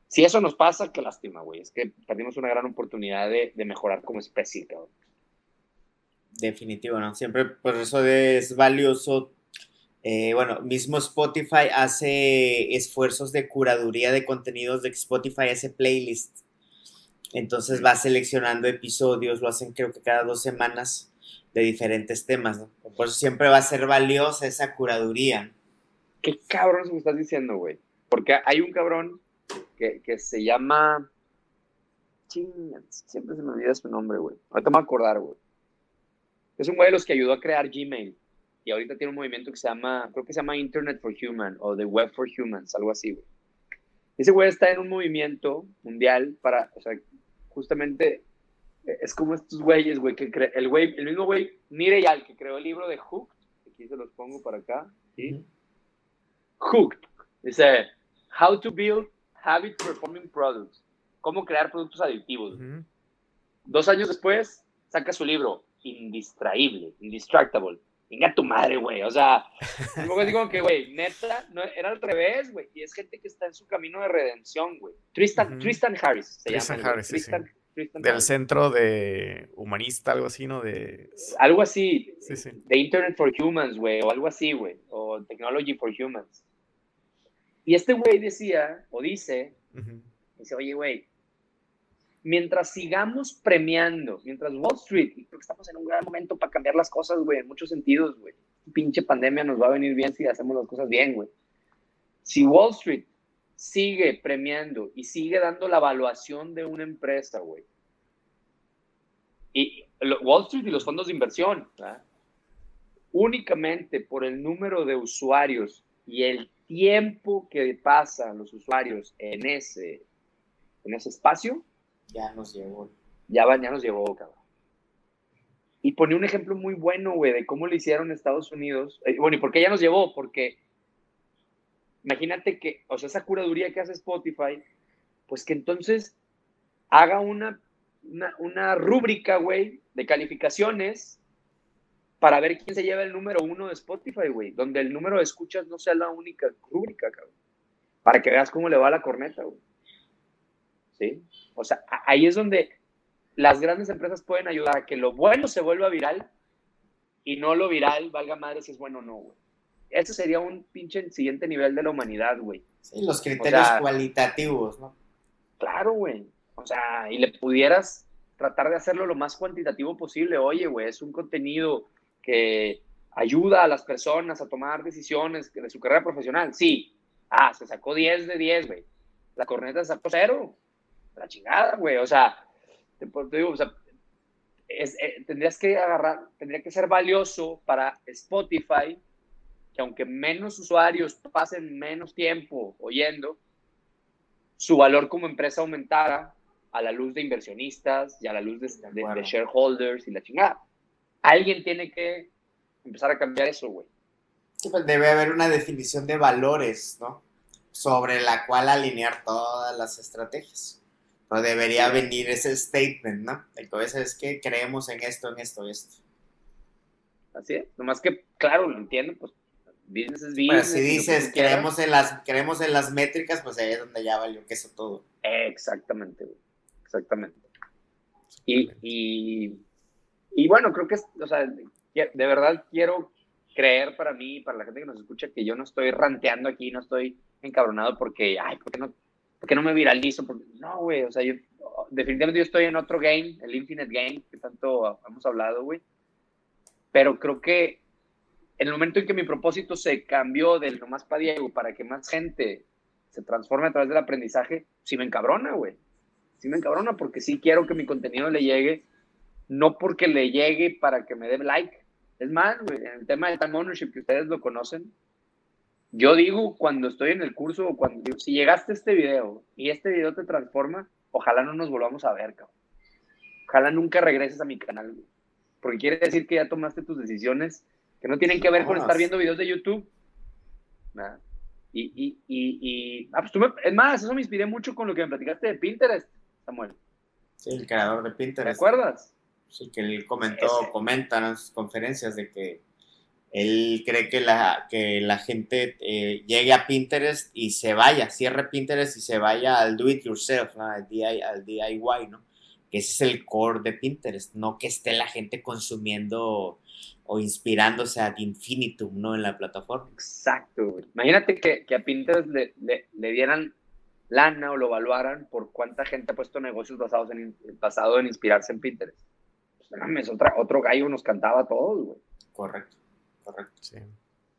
si eso nos pasa, qué lástima, güey. Es que perdimos una gran oportunidad de, de mejorar como especie, cabrón. Definitivo, ¿no? Siempre por eso es valioso. Eh, bueno, mismo Spotify hace esfuerzos de curaduría de contenidos de Spotify hace playlist. Entonces va seleccionando episodios, lo hacen creo que cada dos semanas de diferentes temas, ¿no? Por eso siempre va a ser valiosa esa curaduría. ¿Qué cabrón me estás diciendo, güey? Porque hay un cabrón que, que se llama... siempre se me olvida su nombre, güey. Ahorita me voy a acordar, güey es un güey de los que ayudó a crear Gmail. Y ahorita tiene un movimiento que se llama, creo que se llama Internet for Human o The Web for Humans, algo así, güey. Ese güey está en un movimiento mundial para, o sea, justamente es como estos güeyes, güey, que el güey, el mismo güey, Al, que creó el libro de Hooked, aquí se los pongo para acá, ¿sí? Hooked, dice, How to Build Habit Performing Products, cómo crear productos adictivos. Dos años después, saca su libro, indistraíble, indistractable. Venga tu madre, güey. O sea, digo que, güey, neta, no, era al revés, güey. Y es gente que está en su camino de redención, güey. Tristan, Tristan Harris se llama. Harris, Tristan, Del centro de humanista, algo así, ¿no? De... Algo así. Sí, sí. De Internet for Humans, güey, o algo así, güey. O Technology for Humans. Y este güey decía, o dice, dice, oye, güey, mientras sigamos premiando, mientras Wall Street, porque estamos en un gran momento para cambiar las cosas, güey, en muchos sentidos, güey. Pinche pandemia nos va a venir bien si hacemos las cosas bien, güey. Si Wall Street sigue premiando y sigue dando la evaluación de una empresa, güey. Y Wall Street y los fondos de inversión, únicamente por el número de usuarios y el tiempo que pasan los usuarios en ese, en ese espacio, ya nos llevó. Ya, ya nos llevó, cabrón. Y pone un ejemplo muy bueno, güey, de cómo lo hicieron en Estados Unidos. Eh, bueno, ¿y por qué ya nos llevó? Porque imagínate que, o sea, esa curaduría que hace Spotify, pues que entonces haga una, una, rúbrica, güey, de calificaciones para ver quién se lleva el número uno de Spotify, güey, donde el número de escuchas no sea la única rúbrica, cabrón. Para que veas cómo le va la corneta, güey. ¿Sí? O sea, ahí es donde las grandes empresas pueden ayudar a que lo bueno se vuelva viral y no lo viral valga madre si es bueno o no, güey. Eso sería un pinche siguiente nivel de la humanidad, güey. Sí, los criterios cualitativos, ¿no? Claro, güey. O sea, y le pudieras tratar de hacerlo lo más cuantitativo posible. Oye, güey, es un contenido que ayuda a las personas a tomar decisiones de su carrera profesional. Sí. Ah, se sacó 10 de 10, güey. La corneta se sacó cero. La chingada, güey. O sea, te, digo, o sea, eh, tendrías que agarrar, tendría que ser valioso para Spotify que aunque menos usuarios pasen menos tiempo oyendo, su valor como empresa aumentara a la luz de inversionistas y a la luz de, shareholders y la chingada. Alguien tiene que empezar a cambiar eso, güey. Pues debe haber una definición de valores, ¿no? Sobre la cual alinear todas las estrategias. Pero debería venir ese statement, ¿no? Entonces es que creemos en esto, en esto, esto. Así es. Nomás que, claro, lo entiendo, pues business es business. si dices, creemos en, las, creemos en las métricas, pues ahí es donde ya valió queso todo. Exactamente, güey. Exactamente. Y, y, y, bueno, creo que, o sea, de verdad quiero creer para mí, para la gente que nos escucha, que yo no estoy ranteando aquí, no estoy encabronado porque, ay, ¿por qué no, por qué no me viralizo? Porque, no, güey, o sea, yo, definitivamente yo estoy en otro game, el Infinite Game, que tanto hemos hablado, güey. Pero creo que en el momento en que mi propósito se cambió del nomás para Diego para que más gente se transforme a través del aprendizaje, sí me encabrona, güey. Sí me encabrona porque sí quiero que mi contenido le llegue, no porque le llegue para que me dé like. Es más, güey, en el tema de time ownership que ustedes lo conocen, yo digo cuando estoy en el curso, cuando si llegaste a este video y este video te transforma, ojalá no nos volvamos a ver, cabrón. Ojalá nunca regreses a mi canal, güey. Porque quiere decir que ya tomaste tus decisiones que no tienen que ver con estar viendo videos de YouTube. Y, y, y, ah, pues tú me, es más, eso me inspiré mucho con lo que me platicaste de Pinterest, Samuel. Sí, el creador de Pinterest. ¿Te acuerdas? Sí, que él comentó, comenta en sus conferencias de que él cree que la, que la gente eh, llegue a Pinterest y se vaya, cierre Pinterest y se vaya al do it yourself, al, DIY, al DIY, ¿no? Que ese es el core de Pinterest, no que esté la gente consumiendo o inspirándose ad infinitum, ¿no? En la plataforma. Exacto, Imagínate que, a Pinterest le, dieran lana o lo evaluaran por cuánta gente ha puesto negocios basados en, basado en inspirarse en Pinterest. Pues, otra, otro gallo nos cantaba a todos, güey. Correcto, correcto. Sí,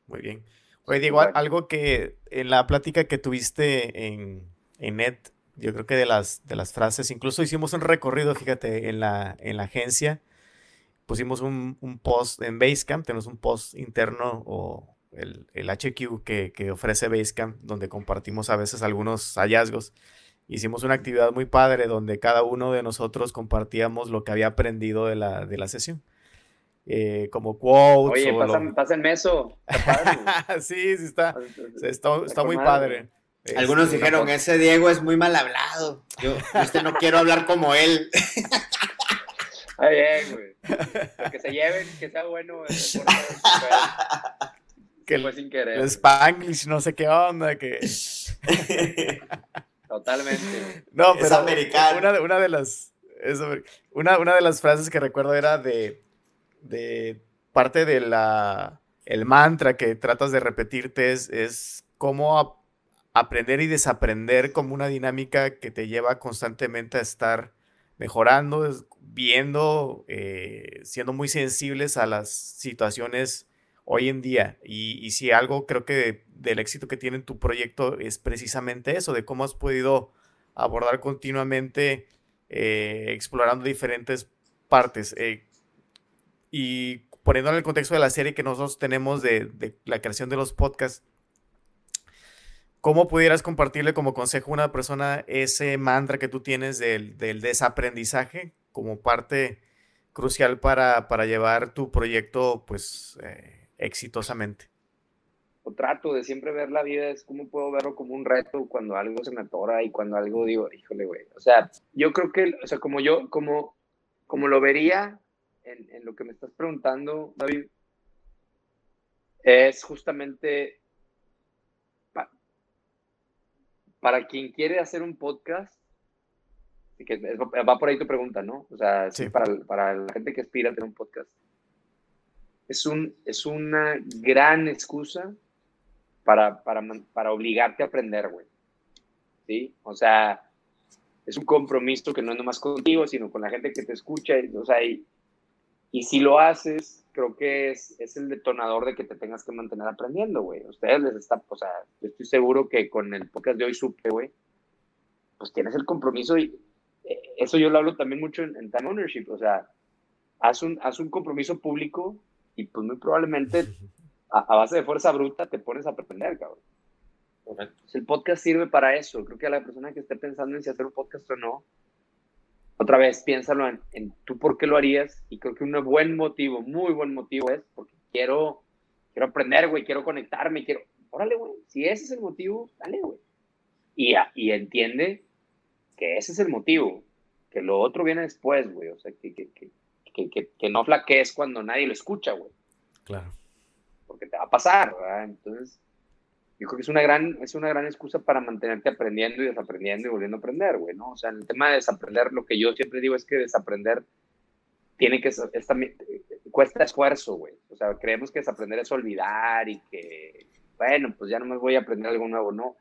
muy bien. Oye, Diego, algo que en la plática que tuviste en, en Net, yo creo que de las, de las frases, incluso hicimos un recorrido, fíjate, en la, en la agencia pusimos un, post en Basecamp, tenemos un post interno o el, HQ que, ofrece Basecamp, donde compartimos a veces algunos hallazgos. Hicimos una actividad muy padre donde cada uno de nosotros compartíamos lo que había aprendido de la, de la sesión. Eh, como quotes. Oye, o pásenme eso. sí, sí, está. Está, muy padre. Algunos este, dijeron, ese Diego es muy mal hablado. Yo este no quiero hablar como él. Está bien, güey. que se lleven, que sea bueno. que fue sin querer. El Spanglish, no sé qué onda, que. Totalmente. No, pero. Es americano. Una, una de las. una, una de las frases que recuerdo era de, de parte de la el mantra que tratas de repetirte es, es cómo aprender y desaprender como una dinámica que te lleva constantemente a estar mejorando, viendo, eh, siendo muy sensibles a las situaciones hoy en día. Y, si algo creo que del éxito que tiene tu proyecto es precisamente eso, de cómo has podido abordar continuamente, eh, explorando diferentes partes. Eh, y poniendo en el contexto de la serie que nosotros tenemos de, la creación de los podcasts, ¿cómo pudieras compartirle como consejo a una persona ese mantra que tú tienes del, desaprendizaje como parte crucial para, llevar tu proyecto pues eh, exitosamente? O trato de siempre ver la vida, es como puedo verlo como un reto cuando algo se me atora y cuando algo digo, híjole, güey. O sea, yo creo que, o sea, como yo, como, como lo vería en, lo que me estás preguntando, David, es justamente para quien quiere hacer un podcast, que va por ahí tu pregunta, ¿no? O sea, para, la gente que aspira a tener un podcast. Es, un, es una gran excusa para, para, para obligarte a aprender, güey. ¿Sí? O sea, es un compromiso que no es nomás contigo, sino con la gente que te escucha. O sea, y, y si lo haces, creo que es, es el detonador de que te tengas que mantener aprendiendo, güey. Ustedes les está, o sea, yo estoy seguro que con el podcast de hoy supe, güey, pues tienes el compromiso y eh, eso yo lo hablo también mucho en, Time Ownership, o sea, haz un, haz un compromiso público y pues muy probablemente a, base de fuerza bruta te pones a aprender, cabrón. el podcast sirve para eso. Creo que a la persona que esté pensando en si hacer un podcast o no, otra vez piénsalo en, tú por qué lo harías y creo que un buen motivo, muy buen motivo es porque quiero, quiero aprender, güey, quiero conectarme, quiero, órale, güey, si ese es el motivo, dale, güey. Y, y entiende que ese es el motivo, que lo otro viene después, güey, o sea, que, que, que, que, que no flaquees cuando nadie lo escucha, güey. Claro. Porque te va a pasar, ¿verdad? Entonces, yo creo que es una gran, es una gran excusa para mantenerte aprendiendo y desaprendiendo y volviendo a aprender, güey, ¿no? O sea, el tema de desaprender, lo que yo siempre digo es que desaprender tiene que, es también, cuesta esfuerzo, güey. O sea, creemos que desaprender es olvidar y que, bueno, pues ya no me voy a aprender algo nuevo, no.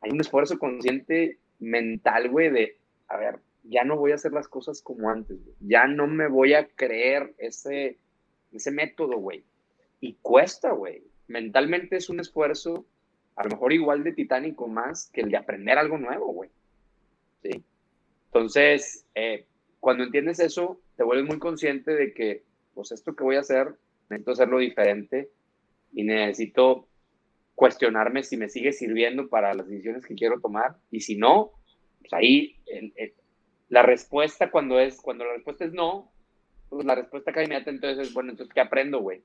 Hay un esfuerzo consciente mental, güey, de, a ver, ya no voy a hacer las cosas como antes, güey. Ya no me voy a creer ese, ese método, güey. Y cuesta, güey. Mentalmente es un esfuerzo a lo mejor igual de titánico más que el de aprender algo nuevo, güey. Sí. Entonces, eh, cuando entiendes eso, te vuelves muy consciente de que, pues esto que voy a hacer, necesito hacerlo diferente y necesito cuestionarme si me sigue sirviendo para las decisiones que quiero tomar y si no, pues ahí la respuesta cuando es, cuando la respuesta es no, pues la respuesta que inmediata entonces es, bueno, entonces, ¿qué aprendo, güey?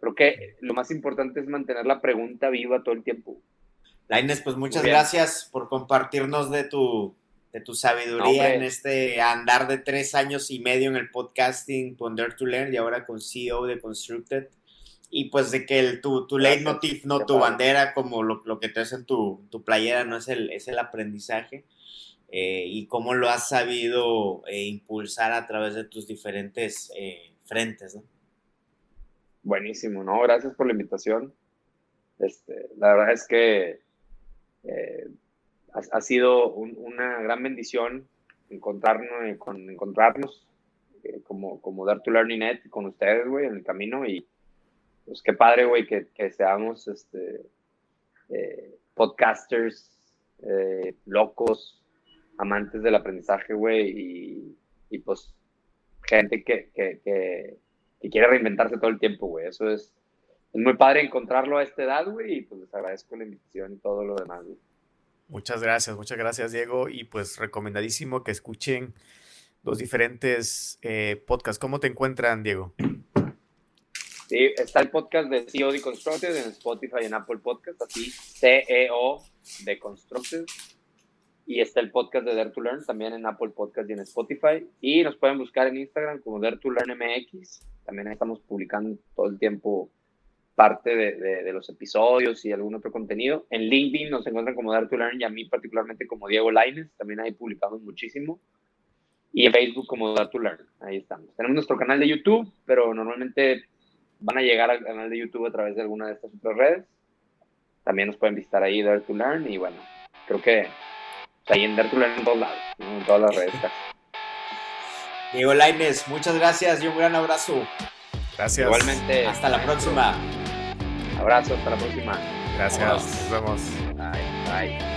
Creo que lo más importante es mantener la pregunta viva todo el tiempo. Laines, pues muchas gracias por compartirnos de tu, de tu sabiduría en este andar de tres años y medio en el podcasting con Dare to Learn y ahora con CEO de Constructed. Y pues de que el, tu, tu leitmotiv, no tu bandera, como lo, lo, que te hace en tu, tu, playera, no es el, es el aprendizaje. Eh, y cómo lo has sabido eh, impulsar a través de tus diferentes eh, frentes, ¿no? Buenísimo, ¿no? Gracias por la invitación. Este, la verdad es que eh, ha, sido una gran bendición encontrarnos, eh, con, encontrarnos eh, como, como Dare to Learning Net con ustedes, güey, en el camino. Y pues qué padre, güey, que, seamos este, podcasters locos, amantes del aprendizaje, güey, y, y, pues gente que, que y quiere reinventarse todo el tiempo, güey. Eso es, es muy padre encontrarlo a esta edad, güey, y pues les agradezco la invitación y todo lo demás, güey. Muchas gracias, muchas gracias, Diego. Y pues recomendadísimo que escuchen los diferentes eh, podcasts. ¿Cómo te encuentran, Diego? Sí, está el podcast de CEO Deconstructed en Spotify y en Apple Podcast, así CEO Deconstructed. Y está el podcast de Dare to Learn también en Apple Podcast y en Spotify. Y nos pueden buscar en Instagram como Dare to Learn MX. También estamos publicando todo el tiempo parte de, de, los episodios y algún otro contenido. En LinkedIn nos encuentran como Dare to Learn y a mí particularmente como Diego Laines. También ahí publicamos muchísimo. Y en Facebook como Dare to Learn. Ahí estamos. Tenemos nuestro canal de YouTube, pero normalmente van a llegar al canal de YouTube a través de alguna de estas otras redes. También nos pueden visitar ahí, Dare to Learn. Y bueno, creo que ahí en Dare to Learn en todos lados, en todas las redes. Diego Laines, muchas gracias y un gran abrazo. Gracias. Igualmente. Hasta la próxima. Abrazo, hasta la próxima. Gracias. Nos vemos. Bye. Bye.